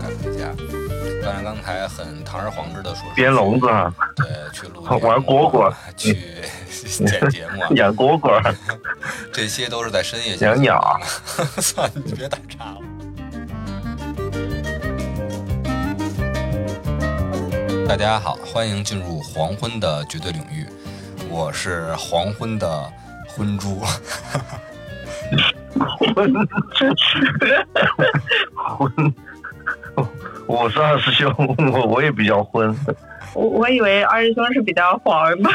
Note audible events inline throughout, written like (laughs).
赶回家。当然，刚才很堂而皇之的说编笼子啊，对，去录玩蝈蝈，去 (laughs) 剪节目，养蝈蝈，(laughs) 这些都是在深夜养鸟。(laughs) 算了，你别打岔了。大家好，欢迎进入黄昏的绝对领域，我是黄昏的昏猪。昏，昏。我是二师兄，(laughs) 我我也比较昏。我我以为二师兄是比较黄吧。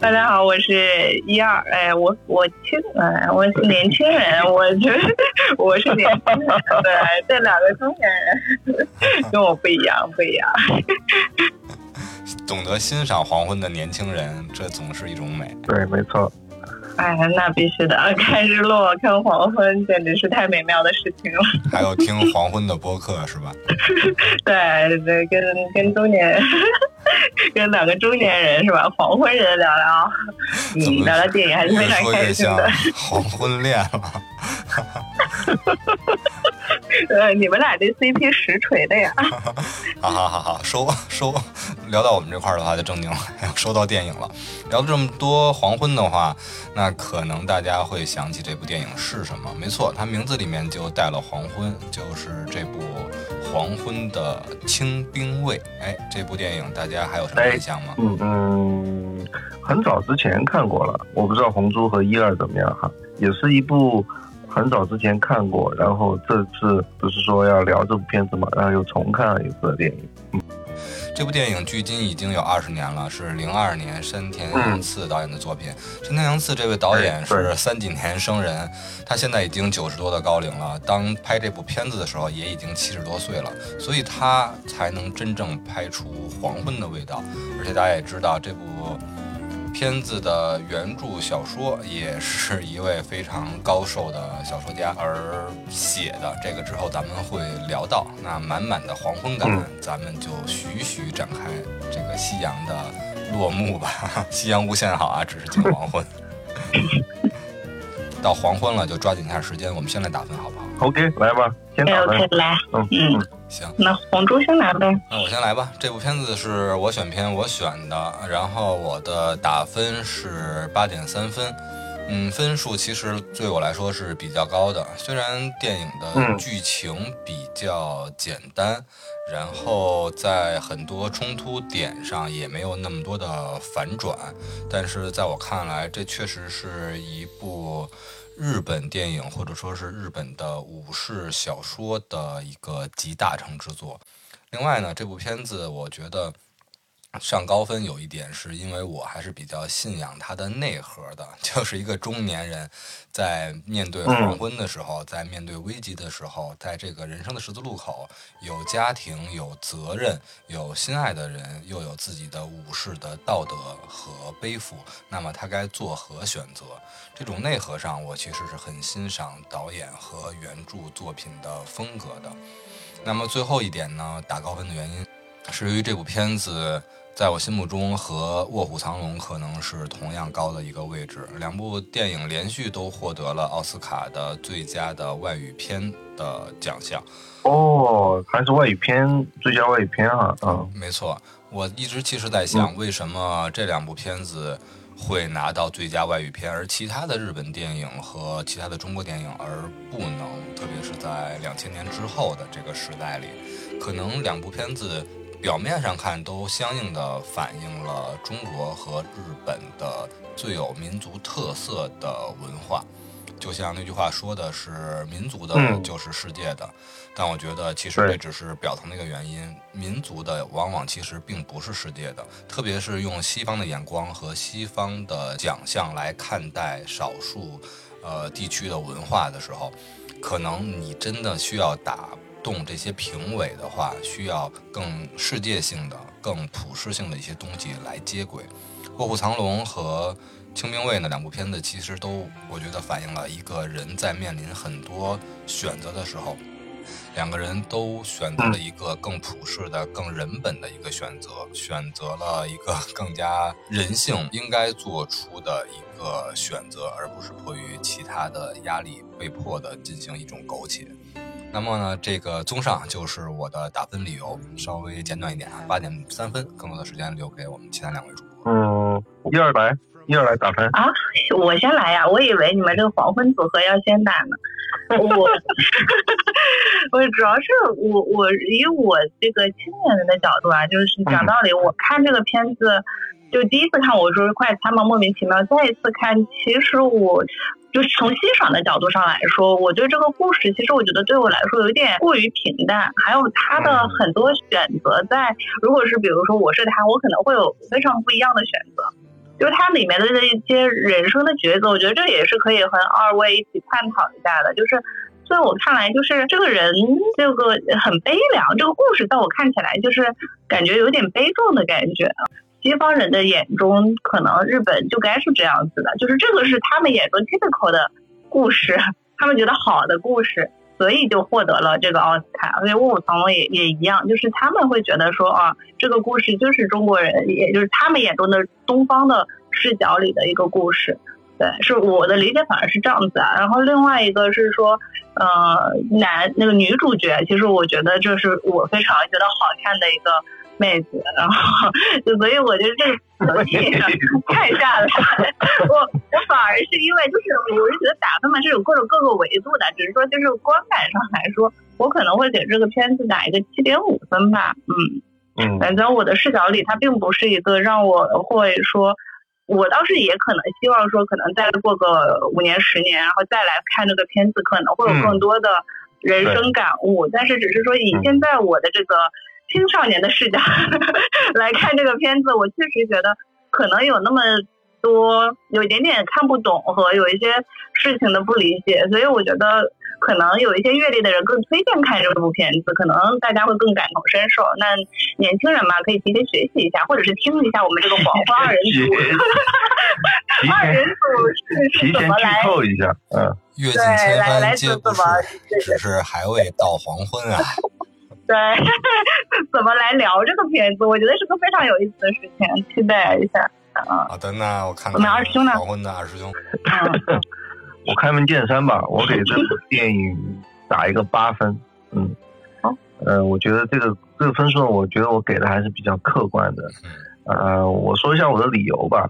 大家好，我是一二，哎，我我轻，哎，我是年轻人，我觉得我是年轻人，对，这两个中年人跟我不一样，不一样。懂得欣赏黄昏的年轻人，这总是一种美。对，没错。哎，那必须的！(laughs) 看日落，看黄昏，简直是太美妙的事情了。还有听黄昏的播客是吧？对 (laughs) 对，跟跟中年，跟两个中年人是吧？黄昏人聊聊，嗯，聊聊电影还是非常开心的。黄昏恋了。(laughs) 呃，你们俩这 CP 实锤的呀！(laughs) 好好好好，收收。聊到我们这块儿的话，就正经了，要说到电影了。聊了这么多黄昏的话，那可能大家会想起这部电影是什么？没错，它名字里面就带了黄昏，就是这部《黄昏的清兵卫》。哎，这部电影大家还有什么印象吗？嗯嗯，很早之前看过了，我不知道红猪和一二怎么样哈，也是一部。很早之前看过，然后这次不是说要聊这部片子嘛，然后又重看了一次电影。嗯，这部电影距今已经有二十年了，是零二年山田洋次导演的作品。山田洋次这位导演是三井田生人，他现在已经九十多的高龄了。当拍这部片子的时候，也已经七十多岁了，所以他才能真正拍出黄昏的味道。而且大家也知道这部。片子的原著小说也是一位非常高寿的小说家而写的，这个之后咱们会聊到。那满满的黄昏感，咱们就徐徐展开这个夕阳的落幕吧。(laughs) 夕阳无限好啊，只是近黄昏。(laughs) 到黄昏了，就抓紧一下时间，我们先来打分，好不好？OK，来吧，先打分。来，嗯嗯。行，那红猪先来呗。那我先来吧。这部片子是我选片，我选的，然后我的打分是八点三分。嗯，分数其实对我来说是比较高的。虽然电影的剧情比较简单，然后在很多冲突点上也没有那么多的反转，但是在我看来，这确实是一部。日本电影或者说是日本的武士小说的一个集大成之作。另外呢，这部片子我觉得。上高分有一点是因为我还是比较信仰它的内核的，(laughs) 就是一个中年人在面对黄昏的时候，在面对危机的时候，在这个人生的十字路口，有家庭、有责任、有心爱的人，又有自己的武士的道德和背负，那么他该作何选择？这种内核上，我其实是很欣赏导演和原著作品的风格的。那么最后一点呢，打高分的原因是由于这部片子。在我心目中，和《卧虎藏龙》可能是同样高的一个位置。两部电影连续都获得了奥斯卡的最佳的外语片的奖项。哦，还是外语片最佳外语片啊！嗯，没错。我一直其实在想，为什么这两部片子会拿到最佳外语片，而其他的日本电影和其他的中国电影而不能？特别是在两千年之后的这个时代里，可能两部片子。表面上看，都相应的反映了中国和日本的最有民族特色的文化。就像那句话说的是“民族的就是世界的”，但我觉得其实这只是表层的一个原因。民族的往往其实并不是世界的，特别是用西方的眼光和西方的奖项来看待少数呃地区的文化的时候，可能你真的需要打。动这些评委的话，需要更世界性的、更普世性的一些东西来接轨。《卧虎藏龙》和《清兵卫》呢两部片子，其实都我觉得反映了一个人在面临很多选择的时候，两个人都选择了一个更普世的、更人本的一个选择，选择了一个更加人性应该做出的一个选择，而不是迫于其他的压力被迫的进行一种苟且。那么呢，这个综上就是我的打分理由，稍微简短一点啊，八点三分，更多的时间留给我们其他两位主播。嗯，一二来，一二来打分。啊，我先来呀！我以为你们这个黄昏组合要先打呢。我 (laughs) 我主要是我我以我这个青年人的角度啊，就是讲道理，我看这个片子，就第一次看我说快餐嘛，莫名其妙，再一次看，其实我。就是从欣赏的角度上来说，我对这个故事，其实我觉得对我来说有点过于平淡。还有他的很多选择，在如果是比如说我是他，我可能会有非常不一样的选择。就是它里面的这一些人生的抉择，我觉得这也是可以和二位一起探讨一下的。就是在我看来，就是这个人这个很悲凉，这个故事在我看起来就是感觉有点悲壮的感觉。西方人的眼中，可能日本就该是这样子的，就是这个是他们眼中 typical 的故事，他们觉得好的故事，所以就获得了这个奥斯卡。所以卧虎藏龙也也一样，就是他们会觉得说啊，这个故事就是中国人，也就是他们眼中的东方的视角里的一个故事。对，是我的理解反而是这样子啊。然后另外一个是说，呃，男那个女主角，其实我觉得这是我非常觉得好看的一个。妹子，然后就所以我觉得这个整体上看下来，我我反而是因为就是我是觉得打分嘛是有各种各个维度的，只是说就是观感上来说，我可能会给这个片子打一个七点五分吧，嗯嗯，反正我的视角里它并不是一个让我会说，我倒是也可能希望说可能再过个五年十年，然后再来看这个片子，可能会有更多的人生感悟，但是只是说以现在我的这个。青少年的视角 (laughs) 来看这个片子，我确实觉得可能有那么多有一点点看不懂和有一些事情的不理解，所以我觉得可能有一些阅历的人更推荐看这部片子，可能大家会更感同身受。那年轻人嘛，可以提前学习一下，或者是听一下我们这个黄昏二人组。二 (laughs) 人组是怎么来？透一下，嗯，阅尽千帆皆不是，只是还未到黄昏啊。对，(laughs) 怎么来聊这个片子？我觉得是个非常有意思的事情，期待一下。啊，好的，那我看我们二师兄呢？黄昏的二师兄，(laughs) 我开门见山吧，我给这部电影打一个八分。嗯，好，呃，我觉得这个这个分数，我觉得我给的还是比较客观的。呃，我说一下我的理由吧。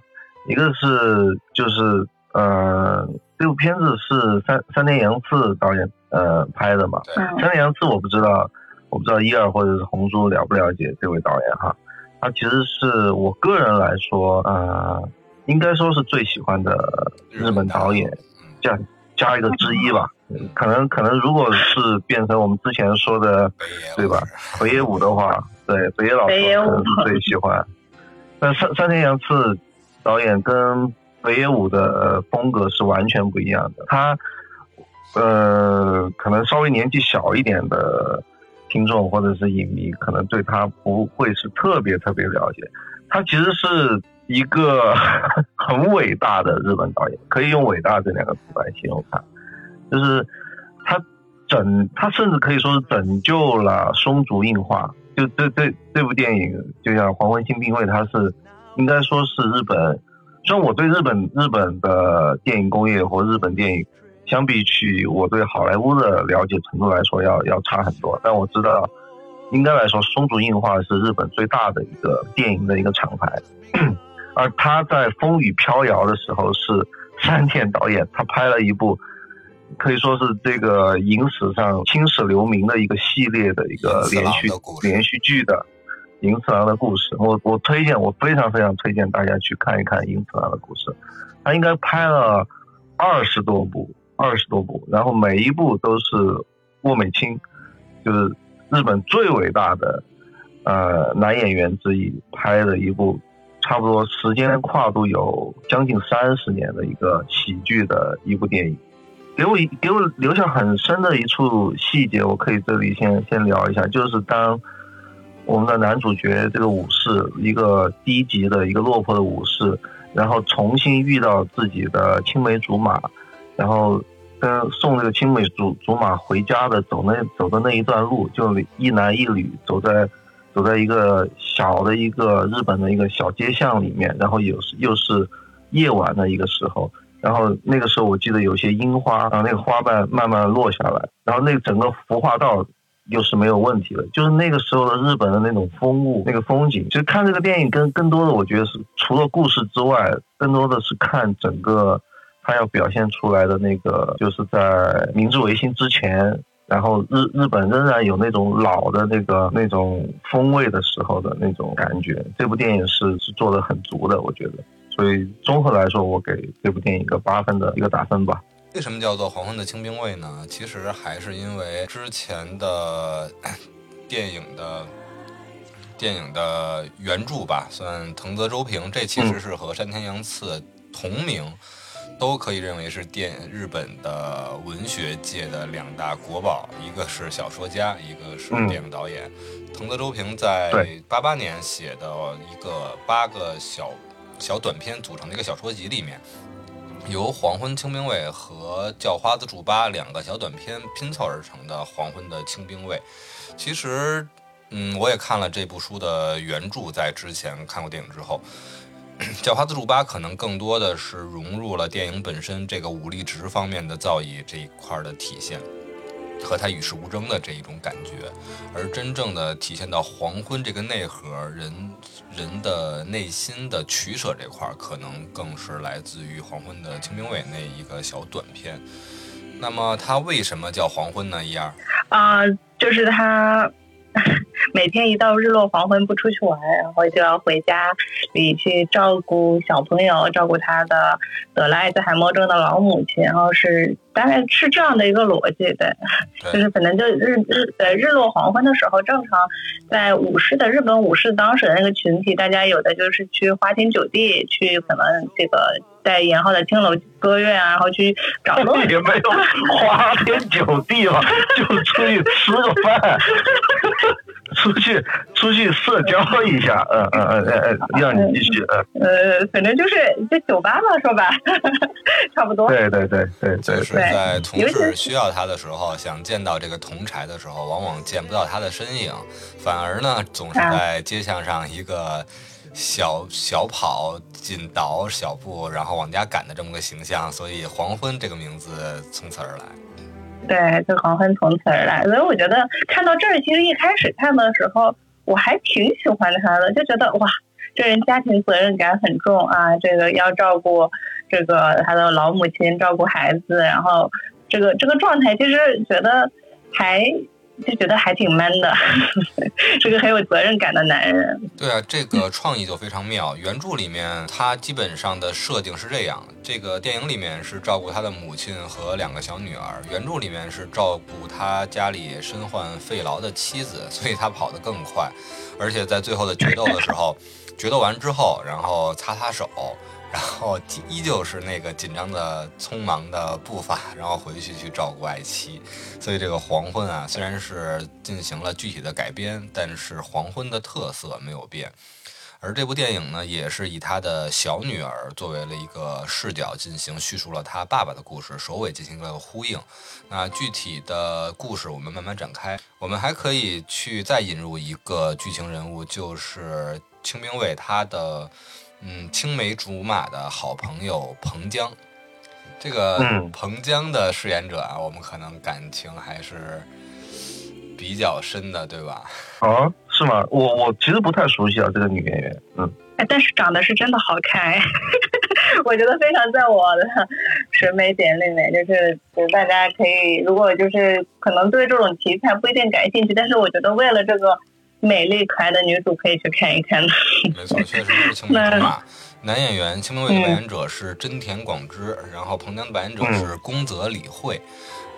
一个是就是呃，这部片子是三三田洋次导演呃拍的嘛。三田洋次我不知道。我不知道一二或者是红猪了不了解这位导演哈，他其实是我个人来说，呃，应该说是最喜欢的日本导演，这样加一个之一吧。可能可能如果是变成我们之前说的，对吧？北野武的话，对北野老师可能是最喜欢。但三三田洋次导演跟北野武的风格是完全不一样的。他呃，可能稍微年纪小一点的。听众或者是影迷可能对他不会是特别特别了解，他其实是一个 (laughs) 很伟大的日本导演，可以用“伟大”这两个字来形容他。就是他拯，他甚至可以说是拯救了松竹映画。就这这这部电影，就像《黄昏新定位》，它是应该说是日本。虽然我对日本日本的电影工业或日本电影。相比起我对好莱坞的了解程度来说，要要差很多。但我知道，应该来说，松竹映画是日本最大的一个电影的一个厂牌。而他在风雨飘摇的时候，是山田导演，他拍了一部可以说是这个影史上青史留名的一个系列的一个连续连续剧的《银次郎的故事》。我我推荐，我非常非常推荐大家去看一看《银次郎的故事》。他应该拍了二十多部。二十多部，然后每一部都是沃美清，就是日本最伟大的呃男演员之一拍的一部，差不多时间跨度有将近三十年的一个喜剧的一部电影，给我给我留下很深的一处细节，我可以这里先先聊一下，就是当我们的男主角这个武士，一个低级的一个落魄的武士，然后重新遇到自己的青梅竹马。然后跟送这个青梅竹竹马回家的走那走的那一段路，就一男一女走在走在一个小的一个日本的一个小街巷里面，然后有又是夜晚的一个时候，然后那个时候我记得有些樱花，然后那个花瓣慢慢落下来，然后那整个服化道。又是没有问题的，就是那个时候的日本的那种风物、那个风景。其实看这个电影，更更多的我觉得是除了故事之外，更多的是看整个他要表现出来的那个，就是在明治维新之前，然后日日本仍然有那种老的那个那种风味的时候的那种感觉。这部电影是是做的很足的，我觉得。所以综合来说，我给这部电影一个八分的一个打分吧。为什么叫做黄昏的清兵卫呢？其实还是因为之前的电影的 (coughs) 电影的原著吧，算藤泽周平，这其实是和山田洋次同名，都可以认为是电日本的文学界的两大国宝，一个是小说家，一个是电影导演。藤泽周平在八八年写的一个八个小小短篇组成的一个小说集里面。由《黄昏清兵卫》和《叫花子祝八》两个小短片拼凑而成的《黄昏的清兵卫》，其实，嗯，我也看了这部书的原著，在之前看过电影之后，《叫花子祝八》可能更多的是融入了电影本身这个武力值方面的造诣这一块的体现。和他与世无争的这一种感觉，而真正的体现到黄昏这个内核，人人的内心的取舍这块，可能更是来自于黄昏的清明卫那一个小短片。那么它为什么叫黄昏呢？一二啊，就是他。每天一到日落黄昏不出去玩，然后就要回家里去照顾小朋友，照顾他的得了艾滋海默症的老母亲，然后是大概是这样的一个逻辑，对，就是可能就日日呃日落黄昏的时候，正常在武士的日本武士当时的那个群体，大家有的就是去花天酒地，去可能这个在延浩的青楼歌院啊，然后去找乐也没有花天酒地嘛，就出去吃个饭。(laughs) (laughs) 出去出去社交一下，嗯嗯嗯嗯嗯，让你继续，嗯呃，反正就是在酒吧嘛，说吧，(laughs) 差不多。对对对对，就是在同事需要他的时候，想见到这个同柴的时候，往往见不到他的身影，反而呢，总是在街巷上一个小小跑、紧倒小步，然后往家赶的这么个形象，所以黄昏这个名字从此而来。对，就黄昏从此而来，所以我觉得看到这儿，其实一开始看的时候，我还挺喜欢他的，就觉得哇，这人家庭责任感很重啊，这个要照顾这个他的老母亲，照顾孩子，然后这个这个状态，其实觉得还。就觉得还挺 man 的，(laughs) 是个很有责任感的男人。对啊，这个创意就非常妙。原著里面他基本上的设定是这样，这个电影里面是照顾他的母亲和两个小女儿，原著里面是照顾他家里身患肺痨的妻子，(laughs) 所以他跑得更快，而且在最后的决斗的时候，决斗完之后，然后擦擦手。然后依旧是那个紧张的、匆忙的步伐，然后回去去照顾爱妻。所以这个黄昏啊，虽然是进行了具体的改编，但是黄昏的特色没有变。而这部电影呢，也是以他的小女儿作为了一个视角进行叙述了他爸爸的故事，首尾进行了呼应。那具体的故事我们慢慢展开。我们还可以去再引入一个剧情人物，就是清兵卫他的。嗯，青梅竹马的好朋友彭江，这个彭江的饰演者啊，我们可能感情还是比较深的，对吧？啊，是吗？我我其实不太熟悉啊，这个女演员。嗯，哎，但是长得是真的好看，(laughs) 我觉得非常在我的审美点里面，就是大家可以，如果就是可能对这种题材不一定感兴趣，但是我觉得为了这个。美丽可爱的女主可以去看一看的。没错，确实是青梅竹马。(laughs) 男演员青梅卫的扮演者是真田广之，然后彭江的扮演者是宫泽理惠。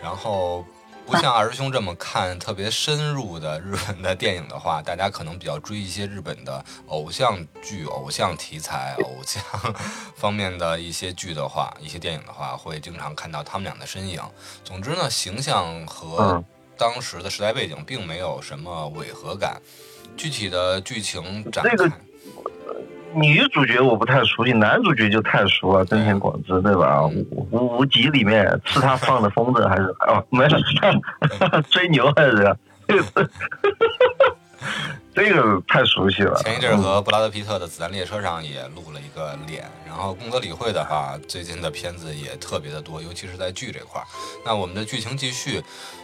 然后不像二师兄这么看特别深入的日本的电影的话，大家可能比较追一些日本的偶像剧、偶像题材、偶像方面的一些剧的话，一些电影的话，会经常看到他们俩的身影。总之呢，形象和。当时的时代背景并没有什么违和感，具体的剧情展开。女主角我不太熟悉，男主角就太熟了，真田广之，对吧？无无无极里面是他放的风筝还是哦，没有追 (laughs) (laughs) 牛还是？这个太熟悉了。前一阵和布拉德皮特的《子弹列车》上也录了一个脸，然后宫泽理惠的话，最近的片子也特别的多，尤其是在剧这块儿。那我们的剧情继续，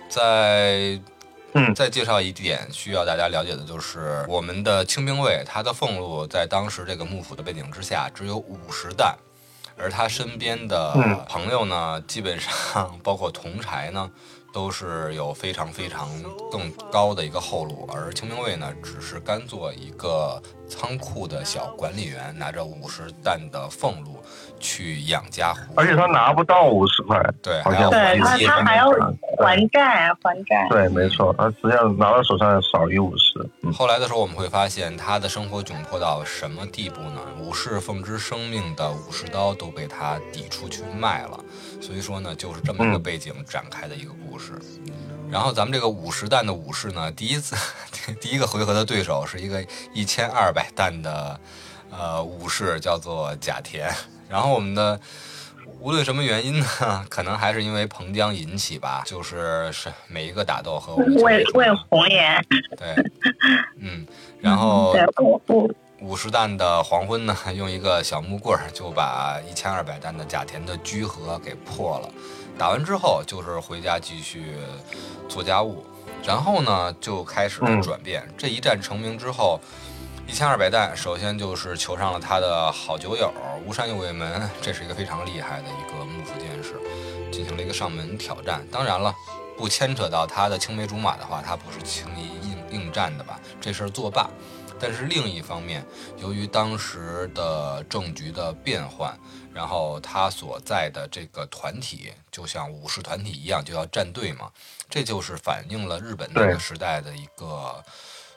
在嗯再介绍一点需要大家了解的就是，我们的清兵卫他的俸禄在当时这个幕府的背景之下只有五十担，而他身边的嗯朋友呢，基本上 (laughs) 包括同柴呢。都是有非常非常更高的一个后路，而清兵卫呢，只是甘做一个仓库的小管理员，拿着五十担的俸禄去养家糊口。而且他拿不到五十块，对，好还要像对他还他还要还债还债。对，没错，他实际上拿到手上少于五十。嗯，后来的时候，我们会发现他的生活窘迫到什么地步呢？武士奉之生命的武士刀都被他抵出去卖了，所以说呢，就是这么一个背景展开的一个故事。然后咱们这个五十弹的武士呢，第一次 (laughs) 第一个回合的对手是一个一千二百弹的呃武士，叫做甲田。然后我们的无论什么原因呢，(laughs) 可能还是因为彭江引起吧，就是是每一个打斗和我们为为红颜，对，嗯，然后对我我五十担的黄昏呢，(laughs) 用一个小木棍儿就把一千二百担的甲田的居合给破了。打完之后就是回家继续做家务，然后呢就开始转变。这一战成名之后，一千二百代首先就是求上了他的好酒友吴山右卫门，这是一个非常厉害的一个幕府剑士，进行了一个上门挑战。当然了。不牵扯到他的青梅竹马的话，他不是轻易应应战的吧？这事儿作罢。但是另一方面，由于当时的政局的变换，然后他所在的这个团体就像武士团体一样，就要站队嘛，这就是反映了日本那个时代的一个，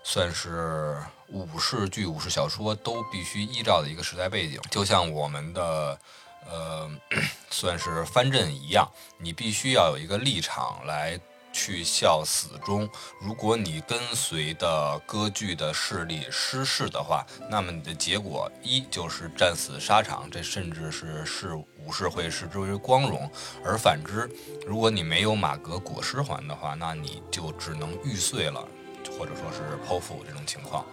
算是武士剧、武士小说都必须依照的一个时代背景，就像我们的。呃，(clears throat) 算是藩镇一样，你必须要有一个立场来去效死忠。如果你跟随的割据的势力失势的话，那么你的结果一就是战死沙场，这甚至是视武士会视之为光荣；而反之，如果你没有马革裹尸还的话，那你就只能玉碎了，或者说是剖腹这种情况。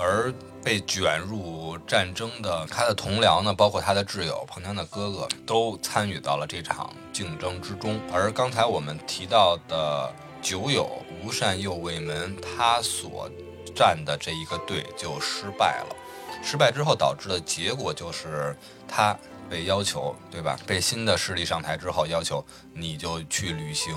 而被卷入战争的他的同僚呢，包括他的挚友彭江的哥哥，都参与到了这场竞争之中。而刚才我们提到的酒友吴善右卫门，他所站的这一个队就失败了。失败之后导致的结果就是他被要求，对吧？被新的势力上台之后要求你就去履行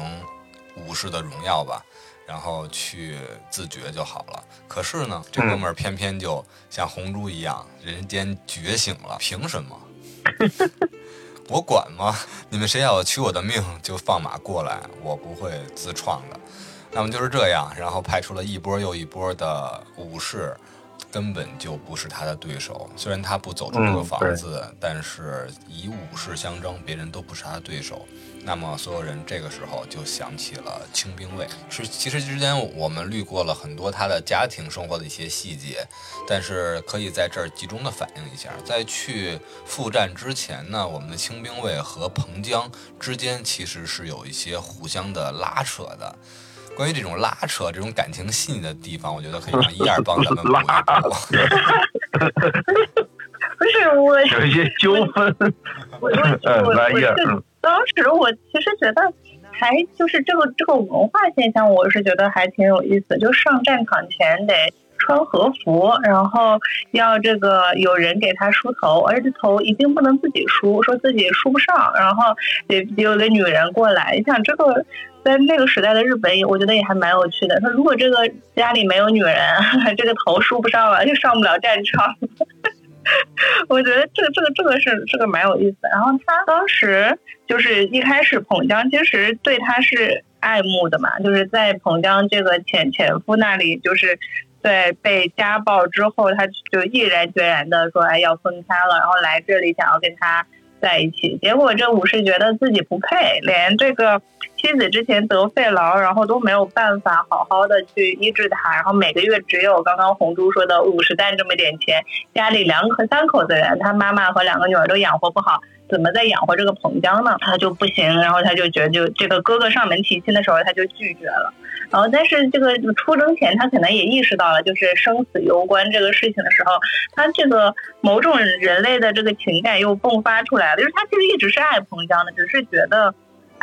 武士的荣耀吧。然后去自觉就好了。可是呢，这哥们儿偏偏就像红猪一样，人间觉醒了。凭什么？(laughs) 我管吗？你们谁要取我的命，就放马过来，我不会自创的。那么就是这样，然后派出了一波又一波的武士，根本就不是他的对手。虽然他不走出这个嗯房子，但是以武士相争，别人都不是他的对手。那么所有人这个时候就想起了清兵卫。是，其实之前我们滤过了很多他的家庭生活的一些细节，但是可以在这儿集中的反映一下。在去赴战之前呢，我们的清兵卫和彭江之间其实是有一些互相的拉扯的。关于这种拉扯、这种感情细腻的地方，我觉得可以让一二帮咱们补一补。(laughs) 不是我，(laughs) 有一些纠纷。我 (laughs) 我我当时我其实觉得还就是这个这个文化现象，我是觉得还挺有意思。就上战场前得穿和服，然后要这个有人给他梳头，而且这头一定不能自己梳，说自己梳不上，然后得得有个女人过来。你想这个。在那个时代的日本，我觉得也还蛮有趣的。说如果这个家里没有女人，(laughs) 这个头梳不上了，就上不了战场。(laughs) 我觉得这个这个这个是这个蛮有意思的。然后他当时就是一开始彭江其实对他是爱慕的嘛，就是在彭江这个前前夫那里，就是在被家暴之后，他就毅然决然的说哎要分开了，然后来这里想要跟他在一起。结果这武士觉得自己不配，连这个妻子之前得肺痨，然后都没有办法好好的去医治他，然后每个月只有刚刚红珠说的五十担这么点钱，家里两口三口子人，他妈妈和两个女儿都养活不好。怎么再养活这个彭江呢？他就不行，然后他就觉得，就这个哥哥上门提亲的时候，他就拒绝了。然后，但是这个出征前，他可能也意识到了，就是生死攸关这个事情的时候，他这个某种人类的这个情感又迸发出来了。就是他其实一直是爱彭江的，只是觉得。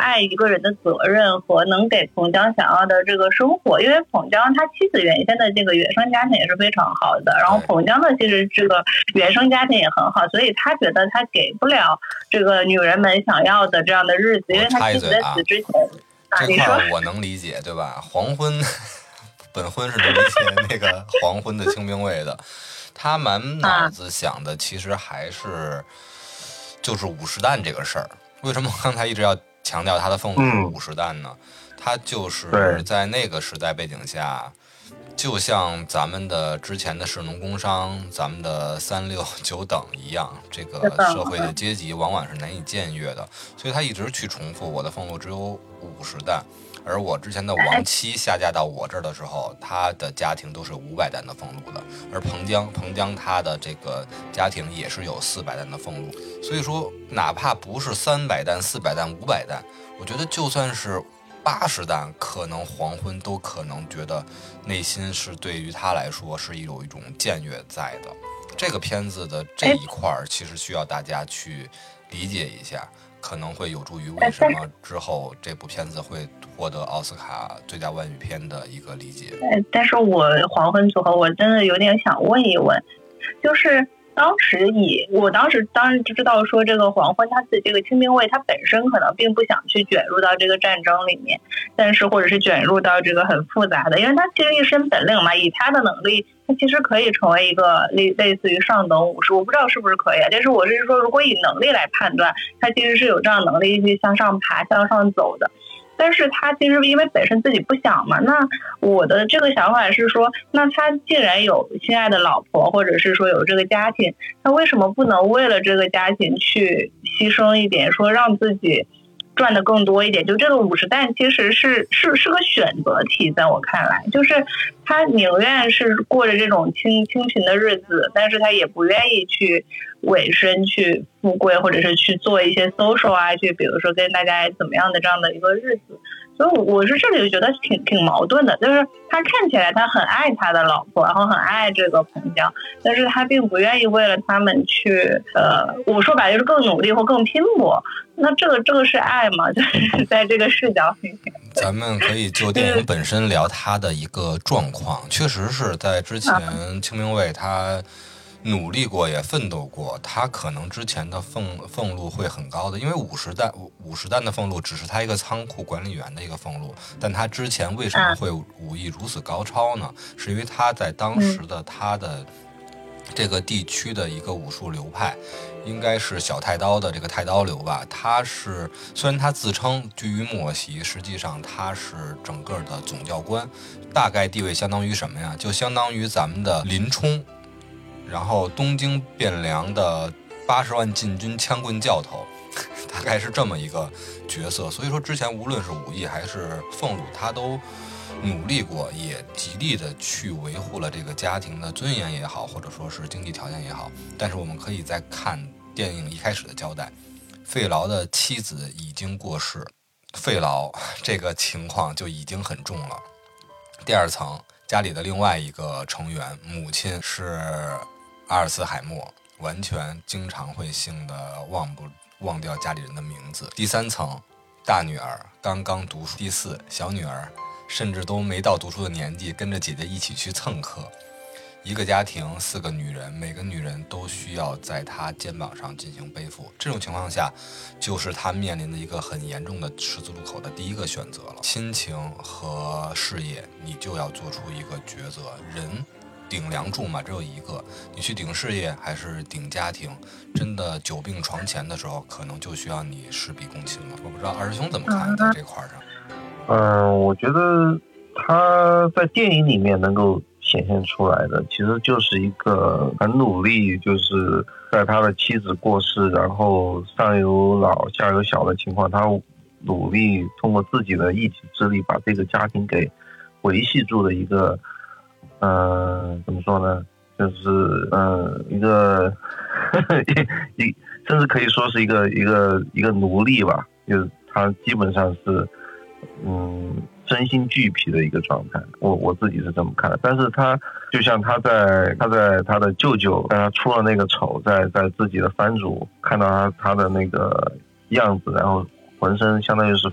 爱一个人的责任和能给彭江想要的这个生活，因为彭江他妻子原先的这个原生家庭也是非常好的，然后彭江的其实这个原生家庭也很好，所以他觉得他给不了这个女人们想要的这样的日子，因为他妻子在死之前，这块我能理解，对吧？黄昏，(laughs) 本婚是理解那个黄昏的清兵卫的，他满 (laughs) 脑子想的其实还是就是五十弹这个事儿。为什么刚才一直要？强调他的俸禄是五十弹呢，他就是在那个时代背景下，就像咱们的之前的士农工商、咱们的三六九等一样，这个社会的阶级往往是难以僭越的，所以他一直去重复我的俸禄只有五十担，而我之前的亡妻下嫁到我这儿的时候，他的家庭都是五百担的俸禄的，而彭江彭江他的这个家庭也是有四百担的俸禄，所以说哪怕不是三百担、四百担、五百担，我觉得就算是八十担，可能黄昏都可能觉得内心是对于他来说是有一种僭越在的。这个片子的这一块儿，其实需要大家去理解一下。可能会有助于为什么之后这部片子会获得奥斯卡最佳外语片的一个理解。但是我黄昏组合，我真的有点想问一问，就是当时以我当时当然知道说这个黄昏他自己这个清兵卫他本身可能并不想去卷入到这个战争里面，但是或者是卷入到这个很复杂的，因为他其实一身本领嘛，以他的能力。他其实可以成为一个类类似于上等武士，我不知道是不是可以啊。但是我是说，如果以能力来判断，他其实是有这样能力去向上爬、向上走的。但是他其实因为本身自己不想嘛，那我的这个想法是说，那他既然有心爱的老婆，或者是说有这个家庭，他为什么不能为了这个家庭去牺牲一点，说让自己？赚的更多一点，就这个五十担其实是是是个选择题，在我看来，就是他宁愿是过着这种清清贫的日子，但是他也不愿意去委身去富贵，或者是去做一些 social 啊，去比如说跟大家怎么样的这样的一个日子。所以我是这里就觉得挺挺矛盾的，就是他看起来他很爱他的老婆，然后很爱这个彭江，但是他并不愿意为了他们去，呃，我说白就是更努力或更拼搏。那这个这个是爱吗？(laughs) 就是在这个视角里面，咱们可以就电影本身聊他的一个状况，确实是在之前清明卫他。努力过也奋斗过，他可能之前的俸俸禄会很高的，因为五十担五十担的俸禄只是他一个仓库管理员的一个俸禄，但他之前为什么会武艺如此高超呢？是因为他在当时的他的这个地区的一个武术流派，应该是小太刀的这个太刀流吧。他是虽然他自称居于莫席，实际上他是整个的总教官，大概地位相当于什么呀？就相当于咱们的林冲。然后东京汴梁的八十万禁军枪棍教头，(laughs) 大概是这么一个角色。所以说之前无论是武艺还是俸禄，他都努力过，也极力的去维护了这个家庭的尊严也好，或者说是经济条件也好。但是我们可以再看电影一开始的交代，费劳的妻子已经过世，费劳这个情况就已经很重了。第二层，家里的另外一个成员，母亲是。阿尔茨海默完全经常会性的忘不忘掉家里人的名字。第三层，大女儿刚刚读书。第四，小女儿甚至都没到读书的年纪，跟着姐姐一起去蹭课。一个家庭四个女人，每个女人都需要在她肩膀上进行背负。这种情况下，就是她面临的一个很严重的十字路口的第一个选择了：亲情和事业，你就要做出一个抉择。人。顶梁柱嘛，只有一个，你去顶事业还是顶家庭？真的久病床前的时候，可能就需要你事必躬亲了。我不知道二师兄怎么看在这块上。嗯，我觉得他在电影里面能够显现出来的，其实就是一个很努力，就是在他的妻子过世，然后上有老下有小的情况，他努力通过自己的一己之力把这个家庭给维系住的一个，嗯，怎么说呢？就是嗯，一个 (laughs) 一甚至可以说是一个一个一个奴隶吧，就是他基本上是嗯。身心俱疲的一个状态，我我自己是这么看的。但是他就像他在他在他的舅舅在他出了那个丑，在在自己的藩主看到他他的那个样子，然后浑身相当于是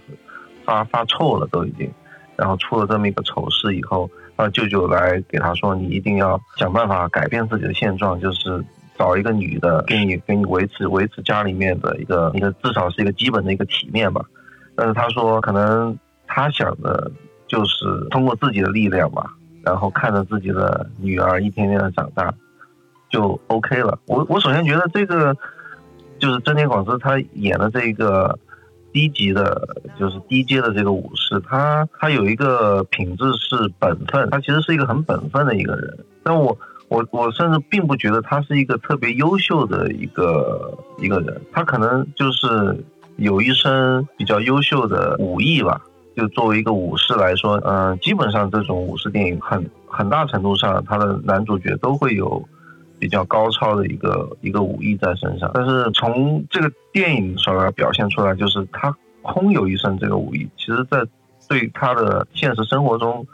发发臭了都已经，然后出了这么一个丑事以后，他舅舅来给他说：“你一定要想办法改变自己的现状，就是找一个女的给你给你维持维持家里面的一个一个至少是一个基本的一个体面吧。”但是他说可能。他想的，就是通过自己的力量吧，然后看着自己的女儿一天天的长大，就 OK 了。我我首先觉得这个，就是真田广之他演的这个低级的，就是低阶的这个武士，他他有一个品质是本分，他其实是一个很本分的一个人。但我我我甚至并不觉得他是一个特别优秀的一个一个人，他可能就是有一身比较优秀的武艺吧。就作为一个武士来说，嗯，基本上这种武士电影很很大程度上，他的男主角都会有比较高超的一个一个武艺在身上。但是从这个电影上表现出来，就是他空有一身这个武艺，其实在对他的现实生活中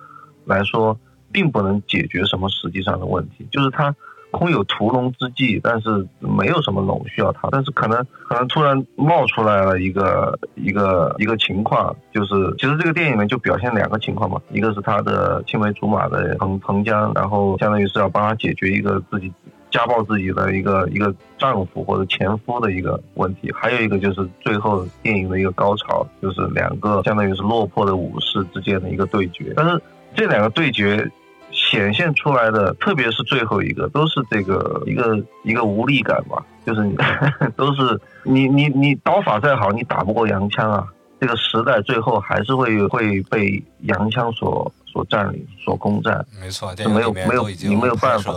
来说，并不能解决什么实际上的问题，就是他。空有屠龙之技，但是没有什么龙需要他。但是可能可能突然冒出来了一个一个一个情况，就是其实这个电影里面就表现两个情况嘛，一个是他的青梅竹马的彭彭江，然后相当于是要帮他解决一个自己家暴自己的一个一个丈夫或者前夫的一个问题，还有一个就是最后电影的一个高潮，就是两个相当于是落魄的武士之间的一个对决。但是这两个对决。显现出来的，特别是最后一个，都是这个一个一个无力感吧，就是你 (laughs) 都是你你你刀法再好，你打不过洋枪啊。这个时代最后还是会会被洋枪所所占领、所攻占。没错，没有没有你没有办法。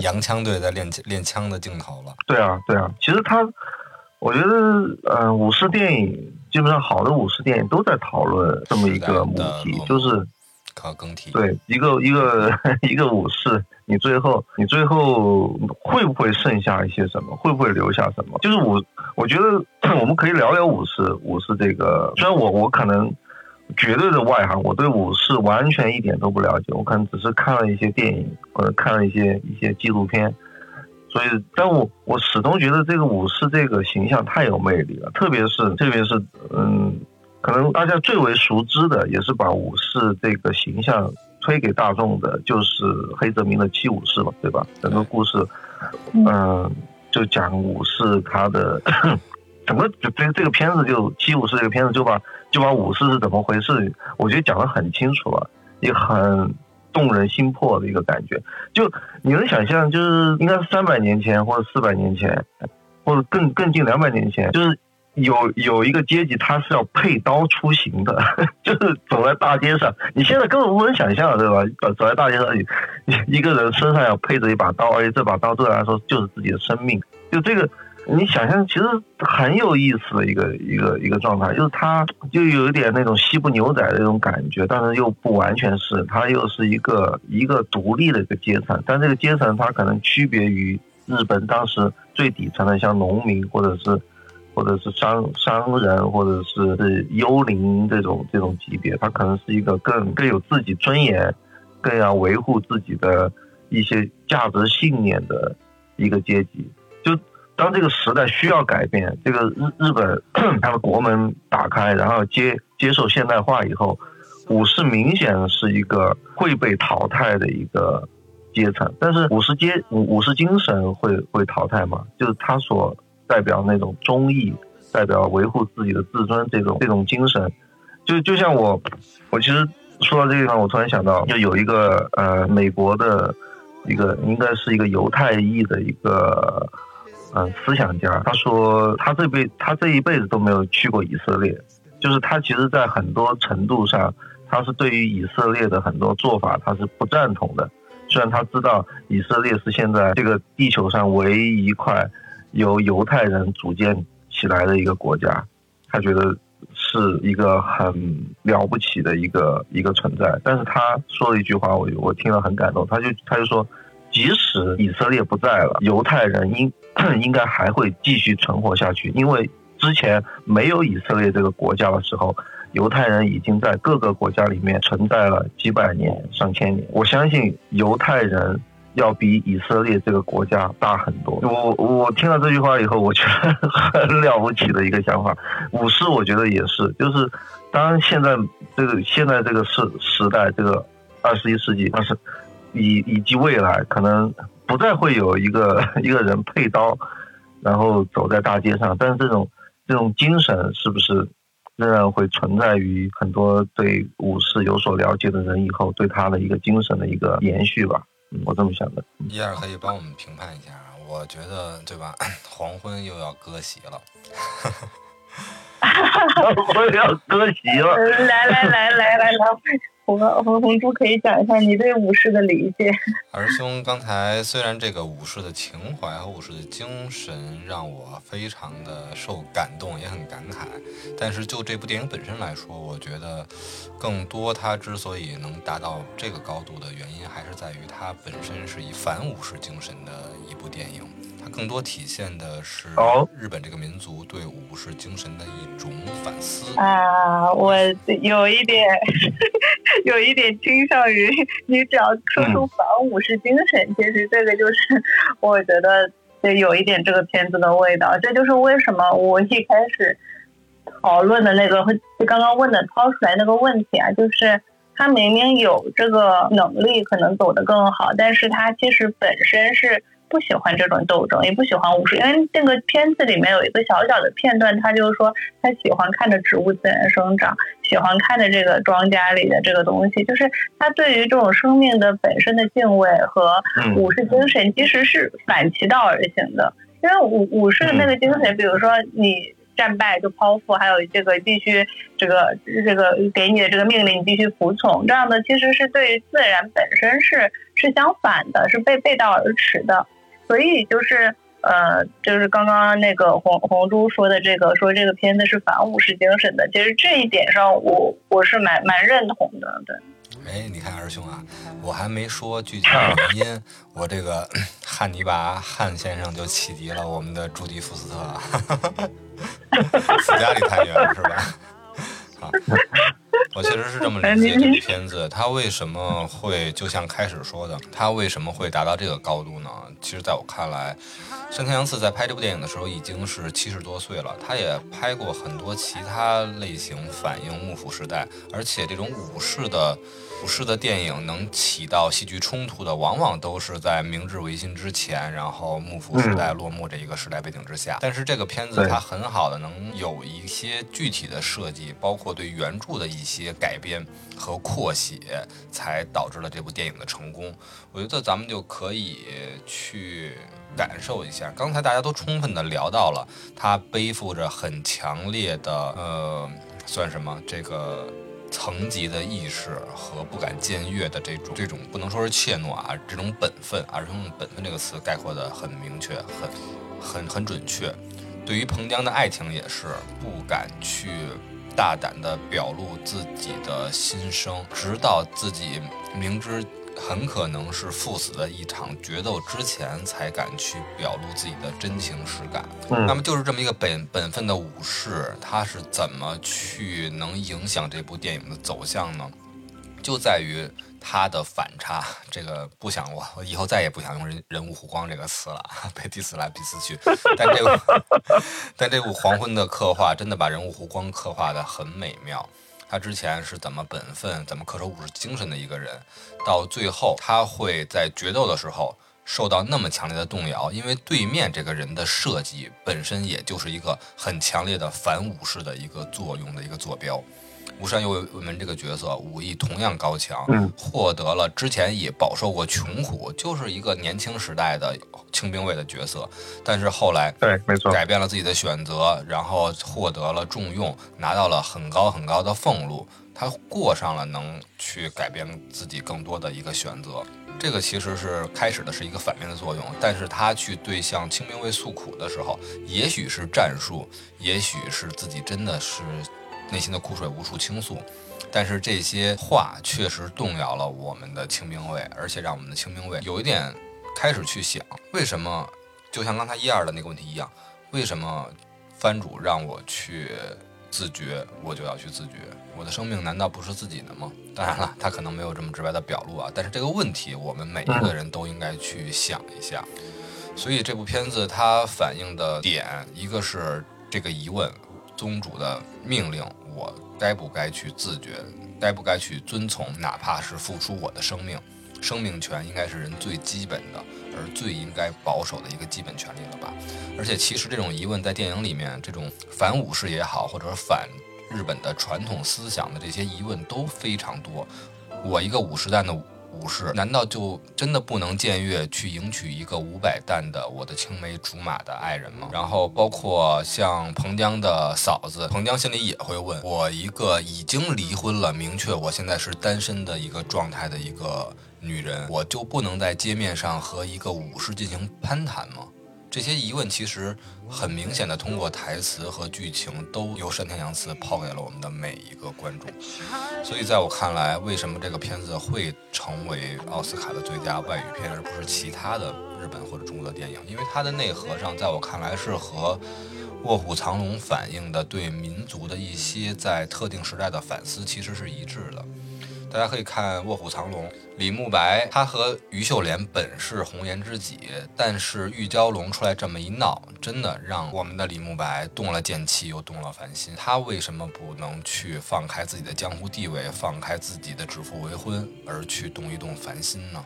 洋枪队在练练枪的镜头了。对啊，对啊。其实他，我觉得，嗯，武士电影基本上好的武士电影都在讨论这么一个母题，就是。靠更替对一个一个 (laughs) 一个武士，你最后你最后会不会剩下一些什么？会不会留下什么？就是武，我觉得 (clears throat) 我们可以聊聊武士。武士这个，虽然我我可能绝对的外行，我对武士完全一点都不了解，我可能只是看了一些电影或者看了一些一些纪录片，所以，但我我始终觉得这个武士这个形象太有魅力了，特别是特别是嗯。可能大家最为熟知的，也是把武士这个形象推给大众的，就是黑泽明的《七武士》嘛，对吧？整个故事，嗯，就讲武士他的整个这这个片子就《七武士》这个片子就把就把武士是怎么回事，我觉得讲得很清楚了，也很动人心魄的一个感觉。就你能想象，就是应该是三百年前或者四百年前，或者更更近两百年前，就是。有有一个阶级，他是要配刀出行的，(laughs) 就是走在大街上，你现在根本不能想象，对吧？走在大街上，一个人身上要配着一把刀，而且这把刀对他来说就是自己的生命。就这个，你想象，其实很有意思的一个一个一个状态，就是他就有一点那种西部牛仔的那种感觉，但是又不完全是，他又是一个一个独立的一个阶层，但这个阶层他可能区别于日本当时最底层的像农民或者是。或者是商商人，或者是是幽灵这种这种级别，他可能是一个更更有自己尊严，更要维护自己的一些价值信念的一个阶级。当这个时代需要改变，这个日日本它的国门打开，然后接接受现代化以后，武士明显是一个会被淘汰的一个阶层。但是武士阶武武士精神会会淘汰吗？就是他所。代表那种忠义，代表维护自己的自尊这种这种精神，就就像我，我其实说到这个地方，我突然想到，就有一个呃美国的一个应该是一个犹太裔的一个嗯思想家，他说他这辈他这一辈子都没有去过以色列，就是他其实在很多程度上，他是对于以色列的很多做法他是不赞同的，虽然他知道以色列是现在这个地球上唯一一块由犹太人组建起来的一个国家，他觉得是一个很了不起的一个一个存在。但是他说了一句话，我我听了很感动，他就他就说，即使以色列不在了，犹太人应 (clears throat) 应该还会继续存活下去，因为之前没有以色列这个国家的时候。犹太人已经在各个国家里面存在了几百年、上千年。我相信犹太人要比以色列这个国家大很多。我我听了这句话以后，我觉得 (laughs) 很了不起的一个想法。武士，我觉得也是，就是当现在这个现在这个时时代，这个二十一世纪，但是以以及未来，可能不再会有一个 (laughs) 一个人配刀，然后走在大街上。但是这种这种精神，是不是？仍然会存在于很多对武士有所了解的人以后对他的一个精神的一个延续吧，嗯，我这么想的。一二可以帮我们评判一下，我觉得对吧？(coughs) 黄昏又要割席了，(laughs) (laughs) 我要割席了。来来来来来来。红红红珠可以讲一下你对武士的理解。(laughs) 儿兄，刚才虽然这个武士的情怀和武士的精神让我非常的受感动，也很感慨，但是就这部电影本身来说，我觉得更多它之所以能达到这个高度的原因，还是在于它本身是以反武士精神的一部电影。它更多体现的是日本这个民族对武士精神的一种反思啊，我有一点，(laughs) 有一点倾向于你只要说出反武士精神，其实这个就是 (laughs) 我觉得有一点这个片子的味道。这就是为什么我一开始讨论的那个就刚刚问的抛出来那个问题啊，就是他明明有这个能力，可能走得更好，但是他其实本身是。不喜欢这种斗争，也不喜欢武士，因为这个片子里面有一个小小的片段，他就是说他喜欢看着植物自然生长，喜欢看着这个庄稼里的这个东西，就是他对于这种生命的本身的敬畏和武士精神其实是反其道而行的。因为武武士的那个精神，比如说你战败就剖腹，还有这个必须这个这个给你的这个命令你必须服从，这样的其实是对于自然本身是是相反的，是背背道而驰的。所以就是呃，就是刚刚那个红红珠说的这个，说这个片子是反武士精神的。其实这一点上，我我是蛮蛮认同的。对，哎，你看二兄啊，我还没说具体原因，我这个汉尼拔汉先生就启迪了我们的朱迪福斯特，斯嘉丽探员是吧？好。(laughs) 我确实是这么理解这部片子，它为什么会就像开始说的，它为什么会达到这个高度呢？其实，在我看来，山田洋次在拍这部电影的时候已经是七十多岁了，他也拍过很多其他类型反映幕府时代，而且这种武士的。武士的电影能起到戏剧冲突的，往往都是在明治维新之前，然后幕府时代落幕这一个时代背景之下。但是这个片子它很好的能有一些具体的设计，包括对原著的一些改编和扩写，才导致了这部电影的成功。我觉得咱们就可以去感受一下。刚才大家都充分的聊到了，他背负着很强烈的呃，算什么这个。层级的意识和不敢僭越的这种这种不能说是怯懦啊，这种本分，而是用“本分”这个词概括的很明确，很很很准确。对于彭江的爱情也是不敢去大胆的表露自己的心声，直到自己明知。很可能是赴死的一场决斗之前才敢去表露自己的真情实感。那么就是这么一个本本分的武士，他是怎么去能影响这部电影的走向呢？就在于他的反差。这个不想我，我以后再也不想用人人物弧光这个词了，被第四来第四去。但这部 (laughs) 但这部黄昏的刻画真的把人物弧光刻画的很美妙。他之前是怎么本分、怎么恪守武士精神的一个人，到最后他会在决斗的时候受到那么强烈的动摇，因为对面这个人的设计本身也就是一个很强烈的反武士的一个作用的一个坐标。吴山有卫门这个角色武艺同样高强，获得了之前也饱受过穷苦，就是一个年轻时代的清兵卫的角色，但是后来对没错。改变了自己的选择，然后获得了重用，拿到了很高很高的俸禄，他过上了能去改变自己更多的一个选择。这个其实是开始的是一个反面的作用，但是他去对向清兵卫诉苦的时候，也许是战术，也许是自己真的是内心的苦水无处倾诉，但是这些话确实动摇了我们的清明卫，而且让我们的清明卫有一点开始去想，为什么就像刚才一二的那个问题一样，为什么藩主让我去自觉，我就要去自觉？我的生命难道不是自己的吗？当然了，他可能没有这么直白的表露啊，但是这个问题我们每一个人都应该去想一下。所以这部片子它反映的点，一个是这个疑问：宗主的命令，我该不该去自觉？该不该去遵从？哪怕是付出我的生命，生命权应该是人最基本的，而最应该保守的一个基本权利了吧？而且其实这种疑问在电影里面，这种反武士也好，或者反。日本的传统思想的这些疑问都非常多。我一个五十担的武士，难道就真的不能僭越去迎娶一个五百担的我的青梅竹马的爱人吗？然后包括像彭江的嫂子，彭江心里也会问：我一个已经离婚了，明确我现在是单身的一个状态的一个女人，我就不能在街面上和一个武士进行攀谈吗？这些疑问其实很明显的通过台词和剧情都由山田洋次抛给了我们的每一个观众，所以在我看来，为什么这个片子会成为奥斯卡的最佳外语片，而不是其他的日本或者中国的电影？因为它的内核上，在我看来是和《卧虎藏龙》反映的对民族的一些在特定时代的反思其实是一致的。大家可以看《卧虎藏龙》，李慕白他和于秀莲本是红颜知己，但是玉娇龙出来这么一闹，真的让我们的李慕白动了剑气，又动了凡心。他为什么不能去放开自己的江湖地位，放开自己的指腹为婚，而去动一动凡心呢？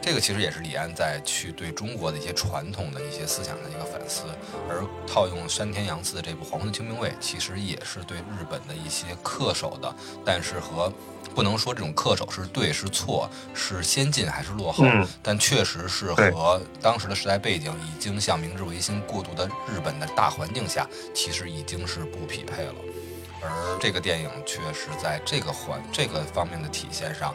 这个其实也是李安在去对中国的一些传统的一些思想的一个反思，而套用山田洋次的这部《黄昏清明卫》，其实也是对日本的一些恪守的，但是和。不能说这种恪守是对是错，是先进还是落后，但确实是和当时的时代背景已经向明治维新过渡的日本的大环境下，其实已经是不匹配了。而这个电影却是在这个环这个方面的体现上。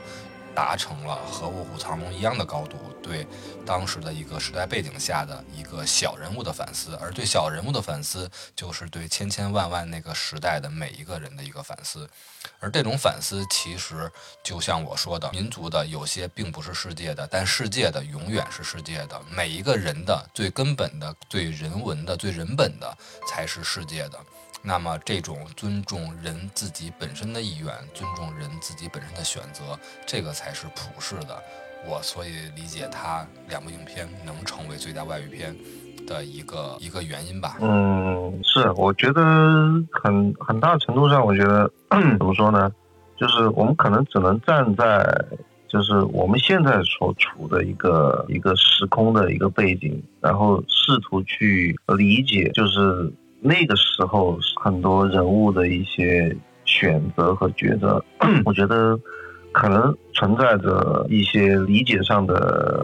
达成了和《卧虎藏龙》一样的高度，对当时的一个时代背景下的一个小人物的反思，而对小人物的反思，就是对千千万万那个时代的每一个人的一个反思。而这种反思，其实就像我说的，民族的有些并不是世界的，但世界的永远是世界的。每一个人的最根本的、最人文的、最人本的，才是世界的。那么，这种尊重人自己本身的意愿，尊重人自己本身的选择，这个才是普世的。我所以理解他两部影片能成为最佳外语片的一个一个原因吧。嗯，是，我觉得很很大程度上，我觉得 (clears throat) 怎么说呢？就是我们可能只能站在，就是我们现在所处的一个一个时空的一个背景，然后试图去理解，就是。那个时候很多人物的一些选择和抉择，我觉得可能存在着一些理解上的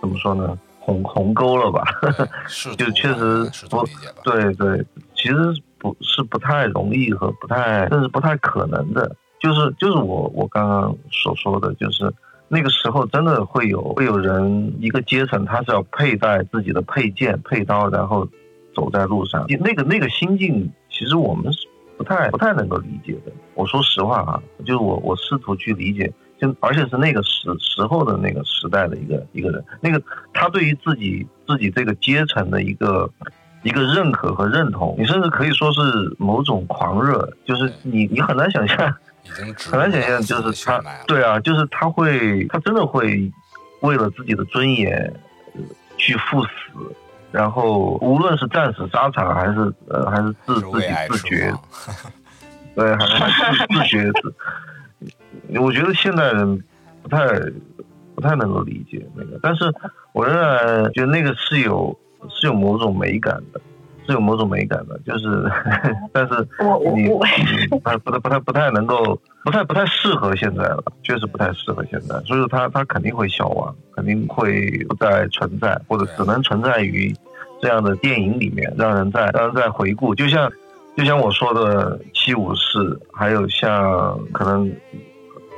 怎么说呢？鸿鸿沟了吧？就确实不对对，其实不是不太容易和不太甚至不太可能的。就是就是我我刚刚所说的，就是那个时候真的会有会有人一个阶层，他是要佩戴自己的配件配刀，然后。走在路上，那个那个心境，其实我们是不太不太能够理解的。我说实话啊，就是我我试图去理解，就而且是那个时时候的那个时代的一个一个人，那个他对于自己自己这个阶层的一个一个认可和认同，你甚至可以说是某种狂热，就是你你很难想象，很难想象，就是他对啊，就是他会他真的会为了自己的尊严去赴死。然后，无论是战死沙场，还是呃，还是自自己自觉，对，还还是自觉自，我觉得现代人不太不太能够理解那个，但是我仍然觉得那个是有是有某种美感的，是有某种美感的，就是，(laughs) 但是你不太不太不太不太能够，不太不太适合现在了，确实不太适合现在，所以说它它肯定会消亡。肯定会不再存在，或者只能存在于这样的电影里面，让人在让人在回顾。就像就像我说的《七武士》，还有像可能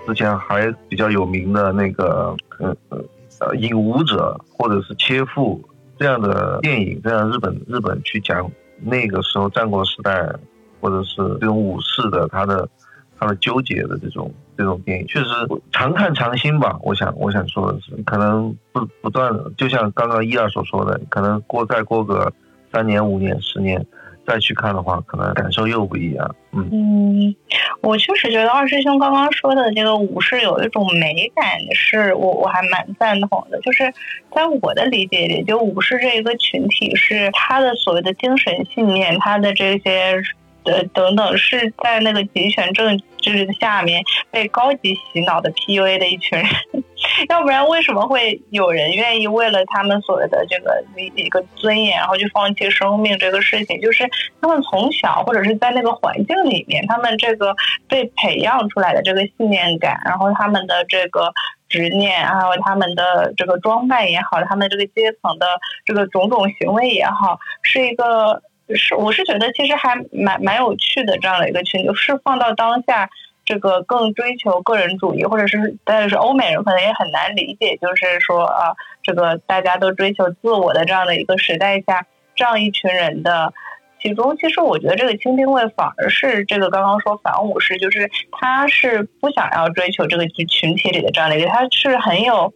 之前还比较有名的那个，呃呃呃，影舞者或者是切腹这样的电影，这样日本日本去讲那个时候战国时代，或者是这种武士的他的他的纠结的这种这种电影，确实常看常新吧。我想我想说的是，可能不不断，就像刚刚一二所说的，可能过再过个三年五年十年。再去看的话，可能感受又不一样。嗯，我确实觉得二师兄刚刚说的这个武士有一种美感，是我我还蛮赞同的。就是在我的理解里，就武士这一个群体是他的所谓的精神信念，他的这些。呃，等等，是在那个集权政治下面被高级洗脑的 PUA 的一群人，(laughs) 要不然为什么会有人愿意为了他们所谓的这个一一个尊严，然后去放弃生命这个事情？就是他们从小或者是在那个环境里面，他们这个被培养出来的这个信念感，然后他们的这个执念，还有他们的这个装扮也好，他们这个阶层的这个种种行为也好，是一个。是，我是觉得其实还蛮蛮有趣的这样的一个群，就是放到当下这个更追求个人主义，或者是但是欧美人可能也很难理解，就是说啊，这个大家都追求自我的这样的一个时代下，这样一群人的其中，其实我觉得这个清兵卫反而是这个刚刚说反武士，就是他是不想要追求这个群体里的这样的一个，他是很有，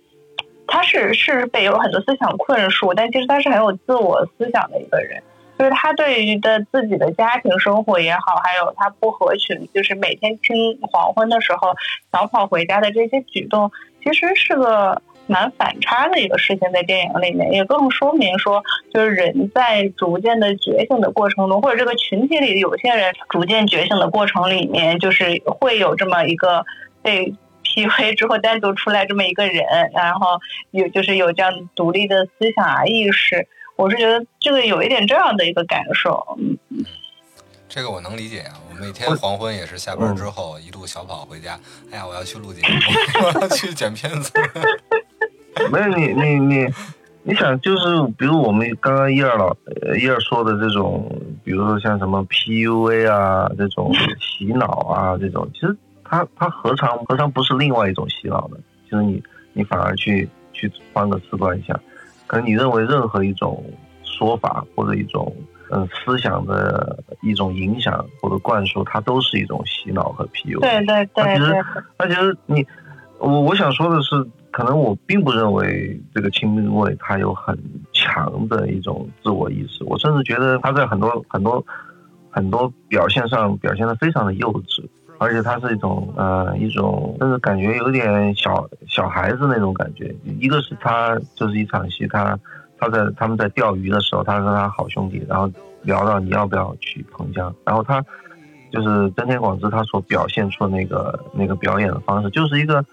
他是是被有很多思想困束，但其实他是很有自我思想的一个人。就是他对于的自己的家庭生活也好，还有他不合群，就是每天清黄昏的时候小跑回家的这些举动，其实是个蛮反差的一个事情，在电影里面也更说明说，就是人在逐渐的觉醒的过程中，或者这个群体里有些人逐渐觉醒的过程里面，就是会有这么一个被 (laughs) PUA 之后单独出来这么一个人，然后有就是有这样独立的思想啊意识。我是觉得这个有一点这样的一个感受，嗯，这个我能理解啊。我每天黄昏也是下班之后一路小跑回家。哎呀，我要去录节目，(laughs) 我要去剪片子。(laughs) 没有你你你，你想就是比如我们刚刚一二老一二说的这种，比如说像什么 PUA 啊这种洗脑啊这种，其实他他何尝何尝不是另外一种洗脑呢？就是你你反而去去换个思路一下。可能你认为任何一种说法或者一种嗯思想的一种影响或者灌输，它都是一种洗脑和 PUA。对对对。那其实，那其实你，我我想说的是，可能我并不认为这个清明卫他有很强的一种自我意识，我甚至觉得他在很多很多很多表现上表现的非常的幼稚。而且它是一种呃一种，就是感觉有点小小孩子那种感觉。一个是他就是一场戏，他他在他们在钓鱼的时候，他跟他好兄弟，然后聊到你要不要去彭江，然后他就是真田广之他所表现出那个那个表演的方式，就是一个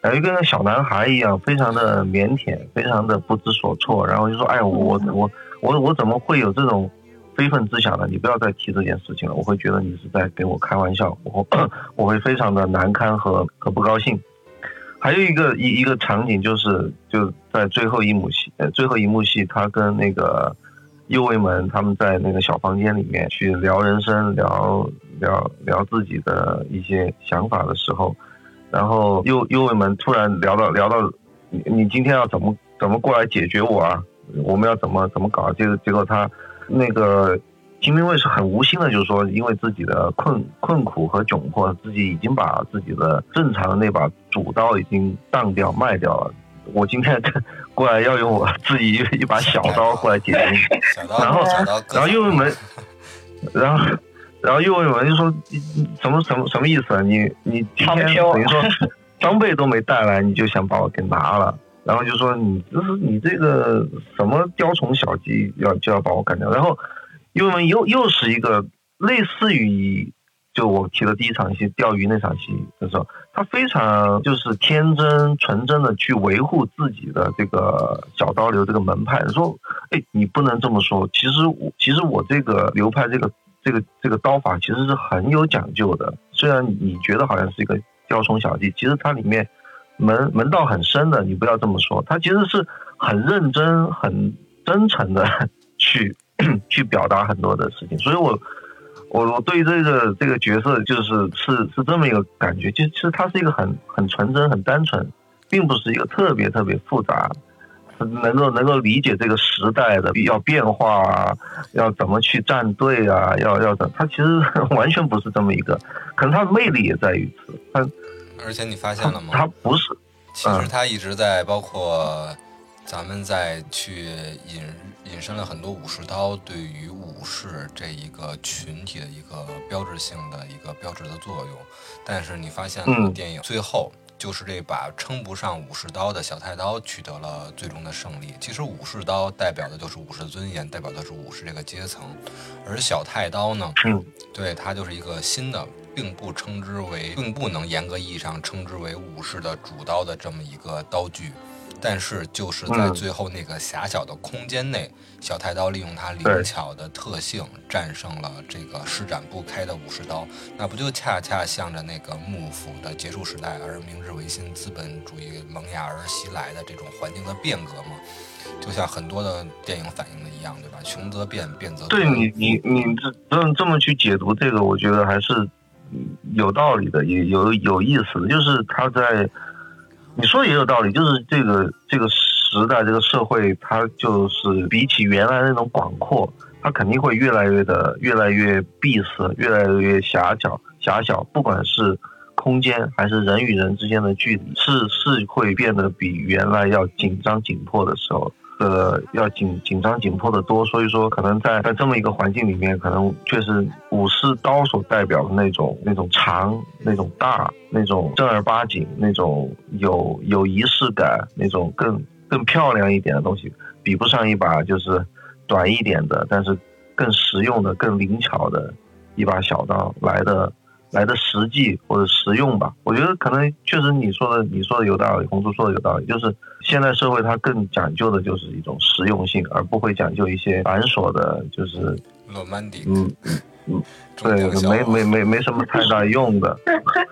感觉跟个小男孩一样，非常的腼腆，非常的不知所措，然后就说哎我我我我怎么会有这种。非分之想的，你不要再提这件事情了。我会觉得你是在跟我开玩笑，我 (clears throat) 我会非常的难堪和和不高兴。还有一个一一个场景就是就在最后一幕戏，呃，最后一幕戏，他跟那个右卫门他们在那个小房间里面去聊人生，聊聊聊自己的一些想法的时候，然后右右卫门突然聊到聊到你你今天要怎么怎么过来解决我啊？我们要怎么怎么搞？结果结果他。那个金兵卫是很无心的，就是说，因为自己的困困苦和窘迫，自己已经把自己的正常的那把主刀已经当掉卖掉了。我今天过来要用我自己一把小刀过来解决你，(laughs) 然后然后右卫门，然后然后右卫门就说什么什么什么意思啊？你你今天等于说 (laughs) 装备都没带来，你就想把我给拿了？然后就说你就是你这个什么雕虫小技，要就要把我干掉。然后，因为又又是一个类似于就我提的第一场戏钓鱼那场戏的时候，他非常就是天真纯真的去维护自己的这个小刀流这个门派，说，哎，你不能这么说。其实我其实我这个流派这个这个这个刀法其实是很有讲究的。虽然你觉得好像是一个雕虫小技，其实它里面。门门道很深的，你不要这么说，他其实是很认真、很真诚的 (laughs) 去 (clears throat) 去表达很多的事情，所以我我我对这个这个角色就是是是这么一个感觉，就其实他是一个很很纯真、很单纯，并不是一个特别特别复杂，能够能够理解这个时代的要变化啊，要怎么去站队啊，要要怎，他其实 (laughs) 完全不是这么一个，可能他的魅力也在于此。他而且你发现了吗？他不是，其实他一直在包括咱们在去引引申了很多武士刀对于武士这一个群体的一个标志性的一个标志的作用，但是你发现了电影最后就是这把称不上武士刀的小太刀取得了最终的胜利。其实武士刀代表的就是武士尊严，代表的是武士这个阶层，而小太刀呢，嗯，对它就是一个新的。并不称之为，并不能严格意义上称之为武士的主刀的这么一个刀具，但是就是在最后那个狭小的空间内，小太刀利用它灵巧的特性战胜了这个施展不开的武士刀，那不就恰恰向着那个幕府的结束时代而明治维新资本主义萌芽而袭来的这种环境的变革吗？就像很多的电影反映的一样，对吧？穷则变，变则对你你你这这这么去解读这个，我觉得还是。有道理的，也有有意思的，就是他在你说的也有道理，就是这个这个时代，这个社会，它就是比起原来那种广阔，它肯定会越来越的越来越闭塞，越来越狭小狭小。不管是空间还是人与人之间的距离，是是会变得比原来要紧张紧迫的时候。呃，要紧紧张紧迫的多，所以说可能在在这么一个环境里面，可能确实武士刀所代表的那种那种长、那种大、那种正儿八经、那种有有仪式感、那种更更漂亮一点的东西，比不上一把就是短一点的，但是更实用的、更灵巧的一把小刀来的。来的实际或者实用吧，我觉得可能确实你说的你说的有道理，红叔说的有道理，就是现在社会它更讲究的就是一种实用性，而不会讲究一些繁琐的，就是嗯嗯，对，没没没没什么太大用的，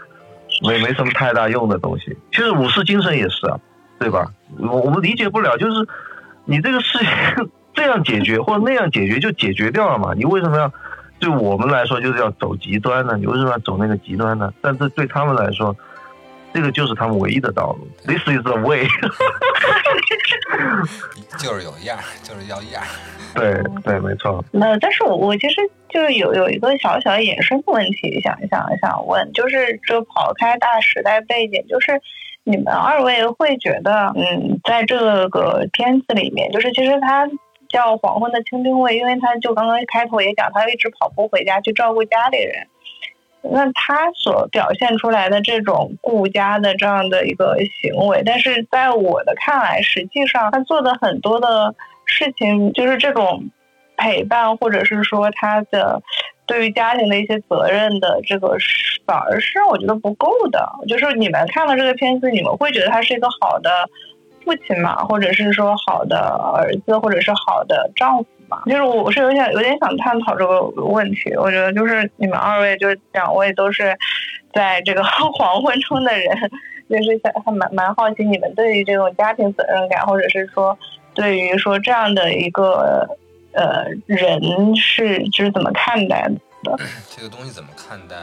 (laughs) 没没什么太大用的东西。其实武士精神也是啊，对吧？我我们理解不了，就是你这个事情 (laughs) 这样解决或者那样解决就解决掉了嘛？你为什么要？对我们来说就是要走极端呢，你为什么要走那个极端呢？但是对他们来说，这个就是他们唯一的道路。This is the way。(laughs) 就是有样，就是要样。对对，没错。那但是我我其实就是有有一个小小的衍生的问题，想想想问，就是这跑开大时代背景，就是你们二位会觉得，嗯，在这个片子里面，就是其实他。叫黄昏的清兵卫，因为他就刚刚开头也讲，他一直跑步回家去照顾家里人。那他所表现出来的这种顾家的这样的一个行为，但是在我的看来，实际上他做的很多的事情，就是这种陪伴，或者是说他的对于家庭的一些责任的这个，反而是让我觉得不够的。就是你们看了这个片子，你们会觉得他是一个好的。父亲嘛，或者是说好的儿子，或者是好的丈夫嘛，就是我是有点有点想探讨这个问题。我觉得就是你们二位，就是两位都是在这个黄昏中的人，就是想还蛮蛮好奇你们对于这种家庭责任感，或者是说对于说这样的一个呃人是就是怎么看待的？这个东西怎么看待？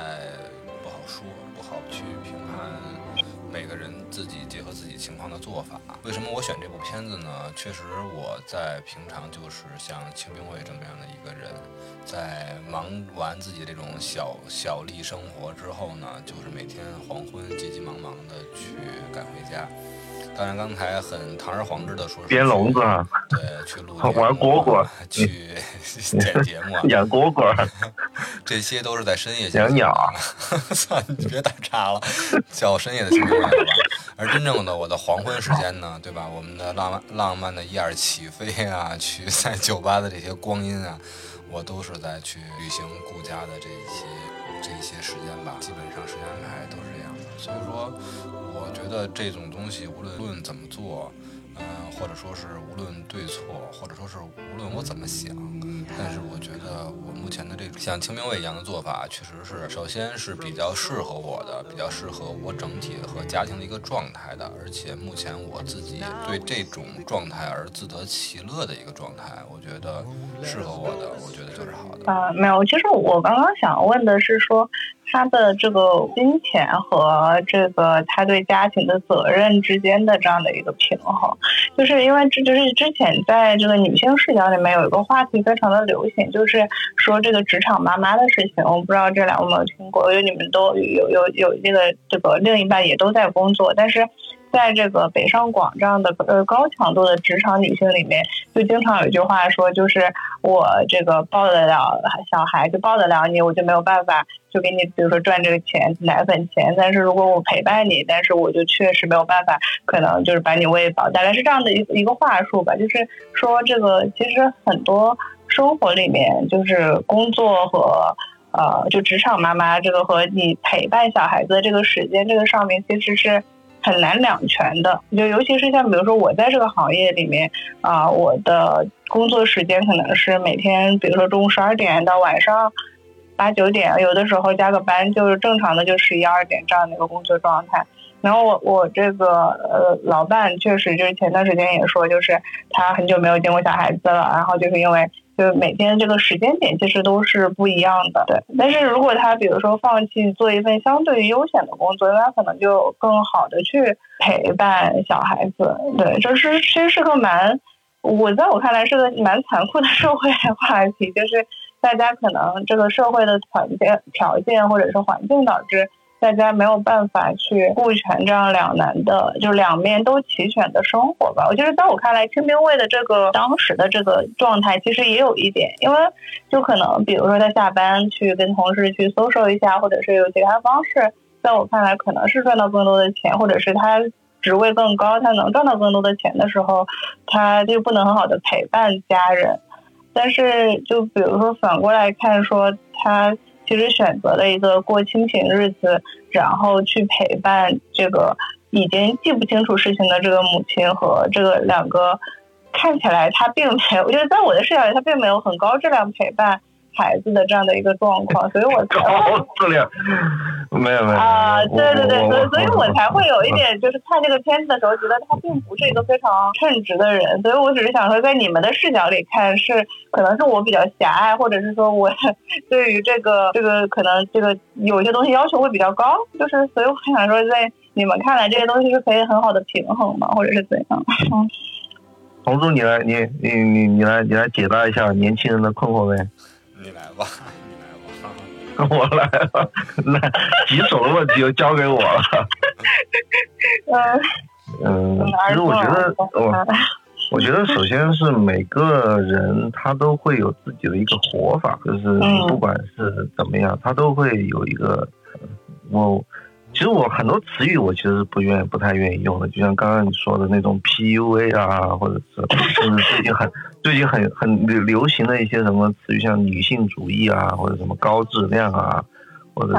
为什么我选这部片子呢？确实，我在平常就是像清兵卫这么样的一个人，在忙完自己这种小小利生活之后呢，就是每天黄昏急急忙忙的去赶回家。当然，刚才很堂而皇之的说编笼子，对，去录 (laughs) 玩蝈蝈，去 (laughs) 剪节目，养蝈蝈，(laughs) 这些都是在深夜养鸟。算你别打岔了，叫深夜的清兵卫吧。而真正的我的黄昏时间呢，对吧？我们的浪漫浪漫的一二起飞啊，去在酒吧的这些光阴啊，我都是在去旅行顾家的这些这些时间吧。基本上时间安排都是这样的，所以说。我觉得这种东西无论论怎么做，嗯，或者说是无论对错，或者说是无论我怎么想，但是我觉得我目前的这种像清明卫一样的做法，确实是首先是比较适合我的，比较适合我整体和家庭的一个状态的，而且目前我自己对这种状态而自得其乐的一个状态，我觉得适合我的，我觉得就是好的。啊，没有，其实我刚刚想问的是说。他的这个金钱和这个他对家庭的责任之间的这样的一个平衡，就是因为这就是之前在这个女性视角里面有一个话题非常的流行，就是说这个职场妈妈的事情。我不知道这两位有没有听过，因为你们都有有有这个这个另一半也都在工作，但是。在这个北上广这样的呃高强度的职场女性里面，就经常有一句话说，就是我这个抱得了小孩，就抱得了你，我就没有办法就给你，比如说赚这个钱奶粉钱。但是如果我陪伴你，但是我就确实没有办法，可能就是把你喂饱。大概是这样的一一个话术吧，就是说这个其实很多生活里面，就是工作和呃就职场妈妈这个和你陪伴小孩子的这个时间这个上面，其实是。很难两全的，就尤其是像比如说我在这个行业里面啊，我的工作时间可能是每天，比如说中午十二点到晚上八九点，有的时候加个班，就是正常的就十一二点这样的一个工作状态。然后我我这个呃老伴确实就是前段时间也说，就是他很久没有见过小孩子了，然后就是因为。就每天这个时间点其实都是不一样的，对。但是如果他比如说放弃做一份相对于悠闲的工作，他可能就更好的去陪伴小孩子，对。这是其实是个蛮，我在我看来是个蛮残酷的社会话题，就是大家可能这个社会的条件条件或者是环境导致。大家没有办法去顾全这样两难的，就两面都齐全的生活吧。我觉得在我看来，清兵卫的这个当时的这个状态，其实也有一点，因为就可能比如说他下班去跟同事去 social 一下，或者是有其他方式，在我看来可能是赚到更多的钱，或者是他职位更高，他能赚到更多的钱的时候，他就不能很好的陪伴家人。但是就比如说反过来看，说他。其实选择了一个过清贫日子，然后去陪伴这个已经记不清楚事情的这个母亲和这个两个看起来他并没有，我觉得在我的视角里，他并没有很高质量陪伴。孩子的这样的一个状况，所以我高质量没有没有啊，对对对，所以所以我才会有一点，就是看这个片子的时候，觉得他并不是一个非常称职的人，所以我只是想说，在你们的视角里看，是可能是我比较狭隘，或者是说我 (laughs) 对于这个这个可能这个有些东西要求会比较高，就是所以我想说，在你们看来，这些东西是可以很好的平衡嘛，或者是怎样？(laughs) 红珠，你来，你你你你来，你来解答一下年轻人的困惑呗。你来吧，(laughs) 你来吧，(laughs) 我来吧。那棘手的问题就交给我了。(laughs) 嗯，其实我觉得，我我觉得首先是每个人他都会有自己的一个活法，就是不管是怎么样，他都会有一个我。其实我很多词语我其实不愿不太愿意用的，就像刚刚你说的那种 PUA 啊，或者是就是最近很 (laughs) 最近很很流流行的一些什么词语，像女性主义啊，或者什么高质量啊，或者是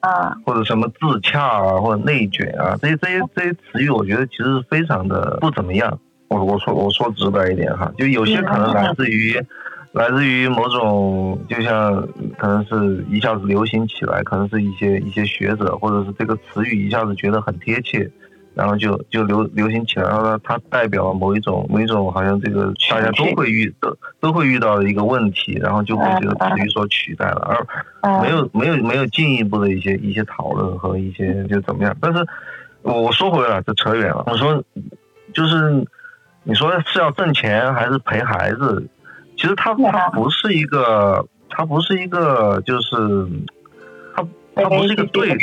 啊或者什么自洽啊，或者内卷啊，这些这些这些词语，我觉得其实非常的不怎么样。我我说我说直白一点哈，就有些可能来自于。来自于某种，就像可能是一下子流行起来，可能是一些一些学者，或者是这个词语一下子觉得很贴切，然后就就流流行起来，然后它代表了某一种某一种好像这个大家都会遇都都会遇到的一个问题，然后就被这个词语所取代了，而没有没有没有进一步的一些一些讨论和一些就怎么样。但是我说回来这扯远了，我说就是你说是要挣钱还是陪孩子？其实它它不是一个，它不是一个，就是它它不是一个对，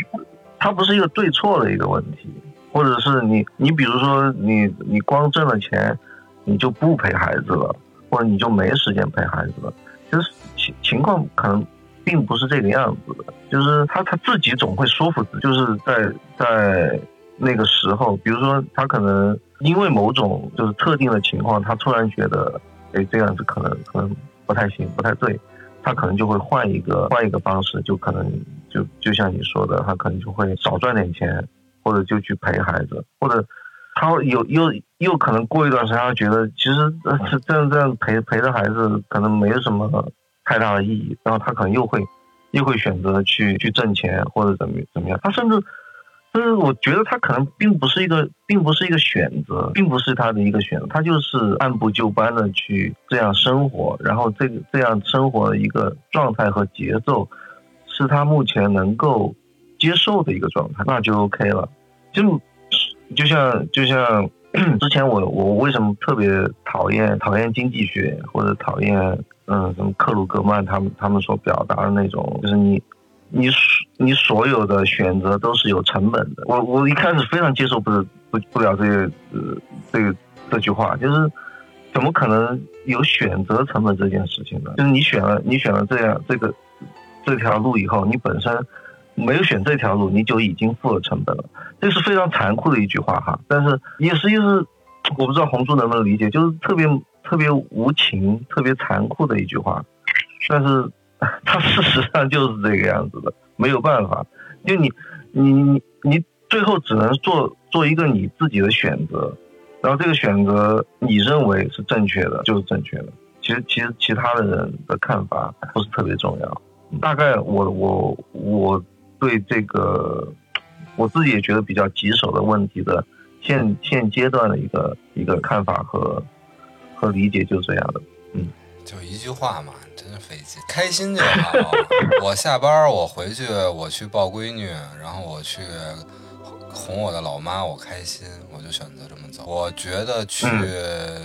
它不是一个对错的一个问题，或者是你你比如说你你光挣了钱，你就不陪孩子了，或者你就没时间陪孩子了。其实情情况可能并不是这个样子的，就是他他自己总会说服自己，就是在在那个时候，比如说他可能因为某种就是特定的情况，他突然觉得。哎，这样子可能可能不太行，不太对，他可能就会换一个换一个方式，就可能就就像你说的，他可能就会少赚点钱，或者就去陪孩子，或者他有又又可能过一段时间，他觉得其实这样这样陪陪着孩子可能没有什么太大的意义，然后他可能又会又会选择去去挣钱或者怎么怎么样。他甚至就是我觉得他可能并不是一个并不是一个选择，并不是他的一个选择，他就是按部就班的去这样生活，然后这这样生活的一个状态和节奏是他目前能够接受的一个状态，那就 OK 了。就就像就像。之前我我为什么特别讨厌讨厌经济学或者讨厌嗯什么克鲁格曼他们他们所表达的那种就是你你你所有的选择都是有成本的我我一开始非常接受不不不了这个呃这个这句话就是怎么可能有选择成本这件事情呢？就是你选了你选了这样这个这条路以后你本身。没有选这条路，你就已经付了成本了，这是非常残酷的一句话哈。但是也是也是，我不知道红珠能不能理解，就是特别特别无情、特别残酷的一句话。但是 (laughs) 它事实上就是这个样子的，没有办法，就你你你你最后只能做做一个你自己的选择，然后这个选择你认为是正确的，就是正确的。其实其实其他的人的看法不是特别重要。大概我我我。对这个，我自己也觉得比较棘手的问题的现现阶段的一个一个看法和和理解就是这样的，嗯，就一句话嘛，费劲，开心就好。(laughs) 我下班我回去我去抱闺女，然后我去。哄我的老妈，我开心，我就选择这么走。我觉得去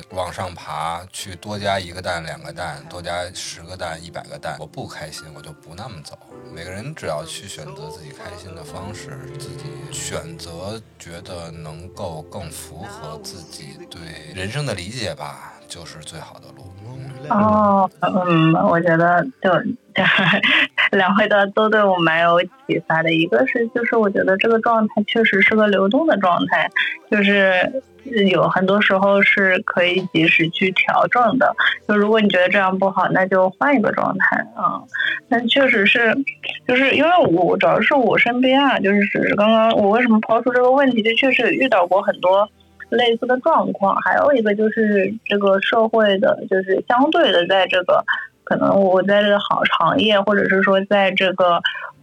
往上爬，去多加一个蛋、两个蛋，多加十个蛋、一百个蛋，我不开心，我就不那么走。每个人只要去选择自己开心的方式，自己选择觉得能够更符合自己对人生的理解吧，就是最好的路。哦，嗯，我觉得就 (laughs) 两位的都对我蛮有启发的。一个是，就是我觉得这个状态确实是个流动的状态，就是有很多时候是可以及时去调整的。就如果你觉得这样不好，那就换一个状态啊。但确实是，就是因为我主要是我身边啊，就是只是刚刚我为什么抛出这个问题，就确实遇到过很多。类似的状况，还有一个就是这个社会的，就是相对的，在这个可能我在这个行行业，或者是说在这个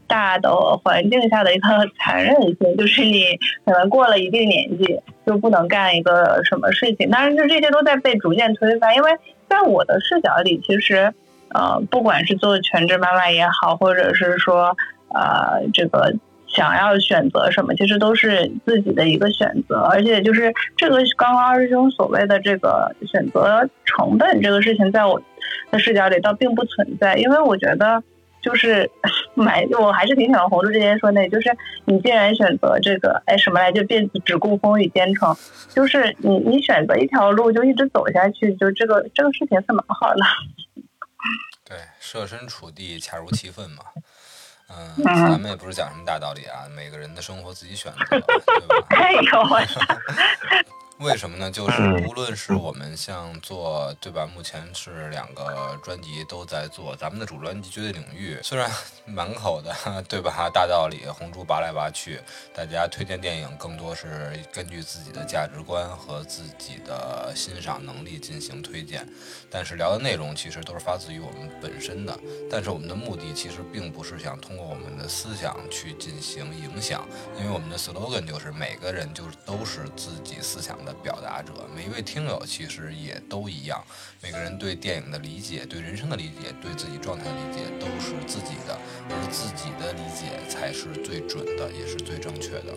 大的环境下的一个 (laughs) 残忍性，就是你可能过了一定年纪就不能干一个什么事情。当然，就这些都在被逐渐推翻，因为在我的视角里，其实呃，不管是做全职妈妈也好，或者是说呃这个。想要选择什么，其实都是自己的一个选择，而且就是这个刚刚二师兄所谓的这个选择成本这个事情，在我的视角里倒并不存在，因为我觉得就是 (laughs) 买，我还是挺喜欢红柱之前说那，就是你既然选择这个，哎，什么来就别只顾风雨兼程，就是你你选择一条路就一直走下去，就这个这个事情是蛮好的。对，设身处地，恰如其分嘛。嗯，咱们也不是讲什么大道理啊，每个人的生活自己选择，对吧？(laughs) 哎呦我为什么呢？就是无论是我们像做对吧，目前是两个专辑都在做，咱们的主专辑《绝对领域》，虽然满口的 (laughs) 对吧大道理，红珠拔来拔去，大家推荐电影更多是根据自己的价值观和自己的欣赏能力进行推荐，但是聊的内容其实都是发自于我们本身的，但是我们的目的其实并不是想通过我们的思想去进行影响，因为我们的 slogan 就是每个人就都是自己思想的。表达者，每一位听友其实也都一样，每个人对电影的理解、对人生的理解、对自己状态的理解都是自己的，而自己的理解才是最准的，也是最正确的。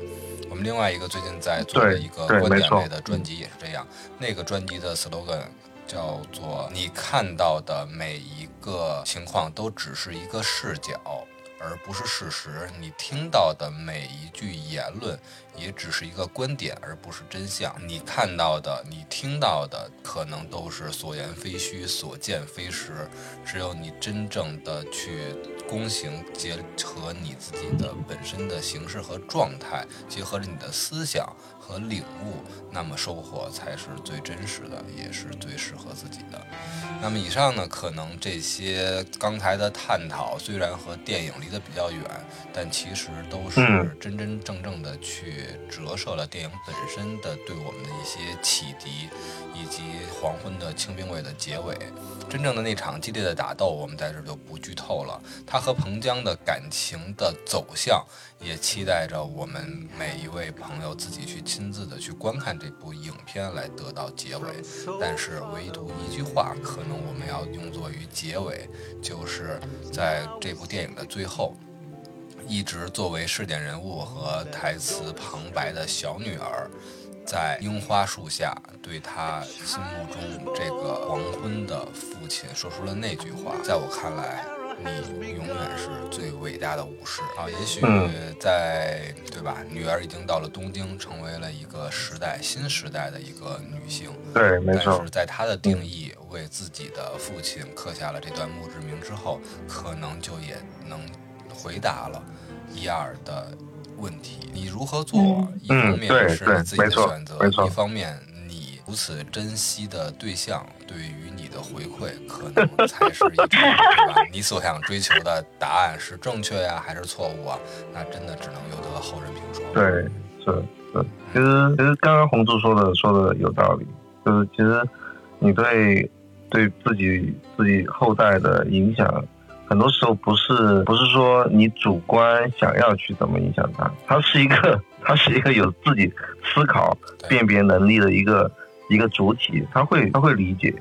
我们另外一个最近在做的一个观点类的专辑也是这样，那个专辑的 slogan 叫做“你看到的每一个情况都只是一个视角”。而不是事实，你听到的每一句言论也只是一个观点，而不是真相。你看到的、你听到的，可能都是所言非虚、所见非实。只有你真正的去躬行，结合你自己的本身的形式和状态，结合着你的思想。和领悟，那么收获才是最真实的，也是最适合自己的。那么以上呢，可能这些刚才的探讨虽然和电影离得得比较远，但其实都是真真正正的去折射了电影本身的对我们的一些启迪，以及黄昏的清兵卫的结尾。真正的那场激烈的打斗，我们在这就不剧透了。他和彭江的感情的走向，也期待着我们每一位朋友自己去亲自的去观看这部影片来得到结尾。但是唯独一句话，可能我们要用作于结尾，就是在这部电影的最后，一直作为试点人物和台词旁白的小女儿。在樱花树下，对他心目中这个黄昏的父亲说出了那句话。在我看来，你永远是最伟大的武士啊！也许在对吧？女儿已经到了东京，成为了一个时代新时代的一个女性。对，没错。但是在她的定义，为自己的父亲刻下了这段墓志铭之后，可能就也能回答了一二的。问题，你如何做？一方面是你自己的选择，一方面你如此珍惜的对象对于你的回馈，可能才是一个对吧？你所想追求的答案是正确呀，还是错误啊？那真的只能由得后人评说。对，是是。其实其实刚刚红柱说的说的有道理，就是其实你对对自己自己后代的影响。很多时候不是不是说你主观想要去怎么影响他，他是一个 (laughs) 他是一个有自己思考辨别能力的一个一个主体，他会他会理解，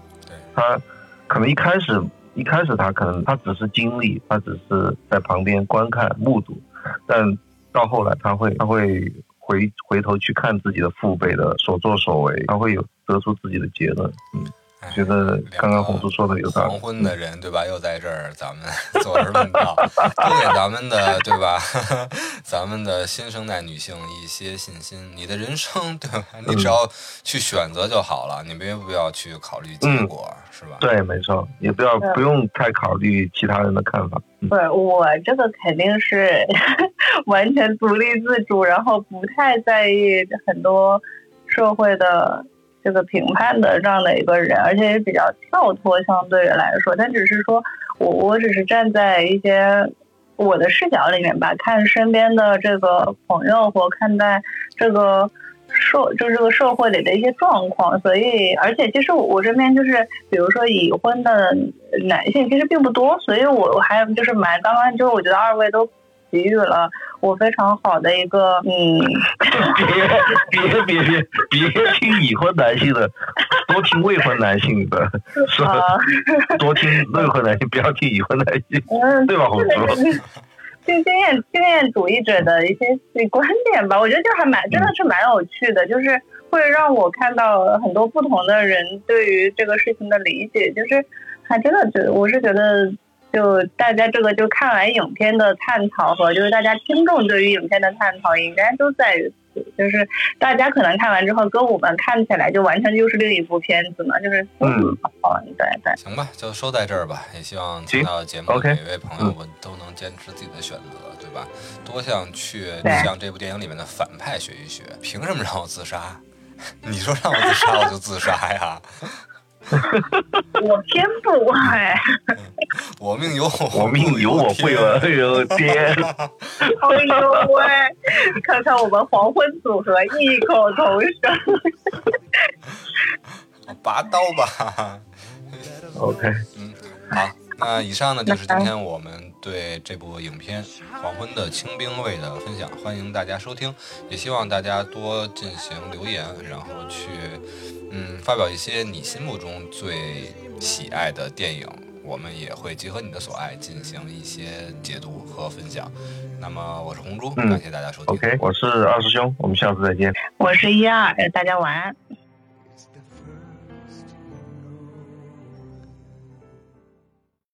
他可能一开始一开始他可能他只是经历，他只是在旁边观看目睹，但到后来他会他会回回头去看自己的父辈的所作所为，他会有得出自己的结论，嗯。觉得刚刚红叔说的有道理。黄昏的人对吧？又在这儿，咱们 (laughs) 坐着论道，多给咱们的对吧？(laughs) 咱们的新生代女性一些信心。你的人生对吧？你只要去选择就好了，你没必要去考虑结果，是吧？对，没错，也不要不用太考虑其他人的看法。对我这个肯定是 (laughs) 完全独立自主，然后不太在意很多社会的。这个评判的这样的一个人，而且也比较跳脱，相对来说，但只是说我我只是站在一些我的视角里面吧，看身边的这个朋友或看待这个社，就这个社会里的一些状况，所以而且其实我我身边就是比如说已婚的男性其实并不多，所以我我还就是蛮刚刚就是我觉得二位都。给予了我非常好的一个嗯，(laughs) 别别别别别听已婚男性的，多听未婚男性的，是吧？多听未婚男性，不要听已婚男性，(laughs) 对吧？红叔，经经验经验主义者的一些观点吧，我觉得就还蛮真的是蛮有趣的，就是会让我看到很多不同的人对于这个事情的理解，就是还真的觉得我是觉得。就大家这个就看完影片的探讨和就是大家听众对于影片的探讨，应该都在于此，就是大家可能看完之后跟我们看起来就完全就是另一部片子嘛，就是嗯，对对。行吧，就说在这儿吧，也希望听到节目的每位朋友们都能坚持自己的选择，对吧？多向去向这部电影里面的反派学一学，凭什么让我自杀？(laughs) 你说让我自杀我就自杀呀？(laughs) 我偏不哎。(laughs) 我命由我命由我不由天。(laughs) 哎呦喂！看看我们黄昏组合异口同声。拔刀吧。OK。嗯，好。那以上呢就是今天我们对这部影片《黄昏的清兵卫》的分享，欢迎大家收听，也希望大家多进行留言，然后去。嗯，发表一些你心目中最喜爱的电影，我们也会结合你的所爱进行一些解读和分享。那么，我是红珠，感谢大家收听。OK，我是二师兄，我们下次再见。我是一二，大家晚安。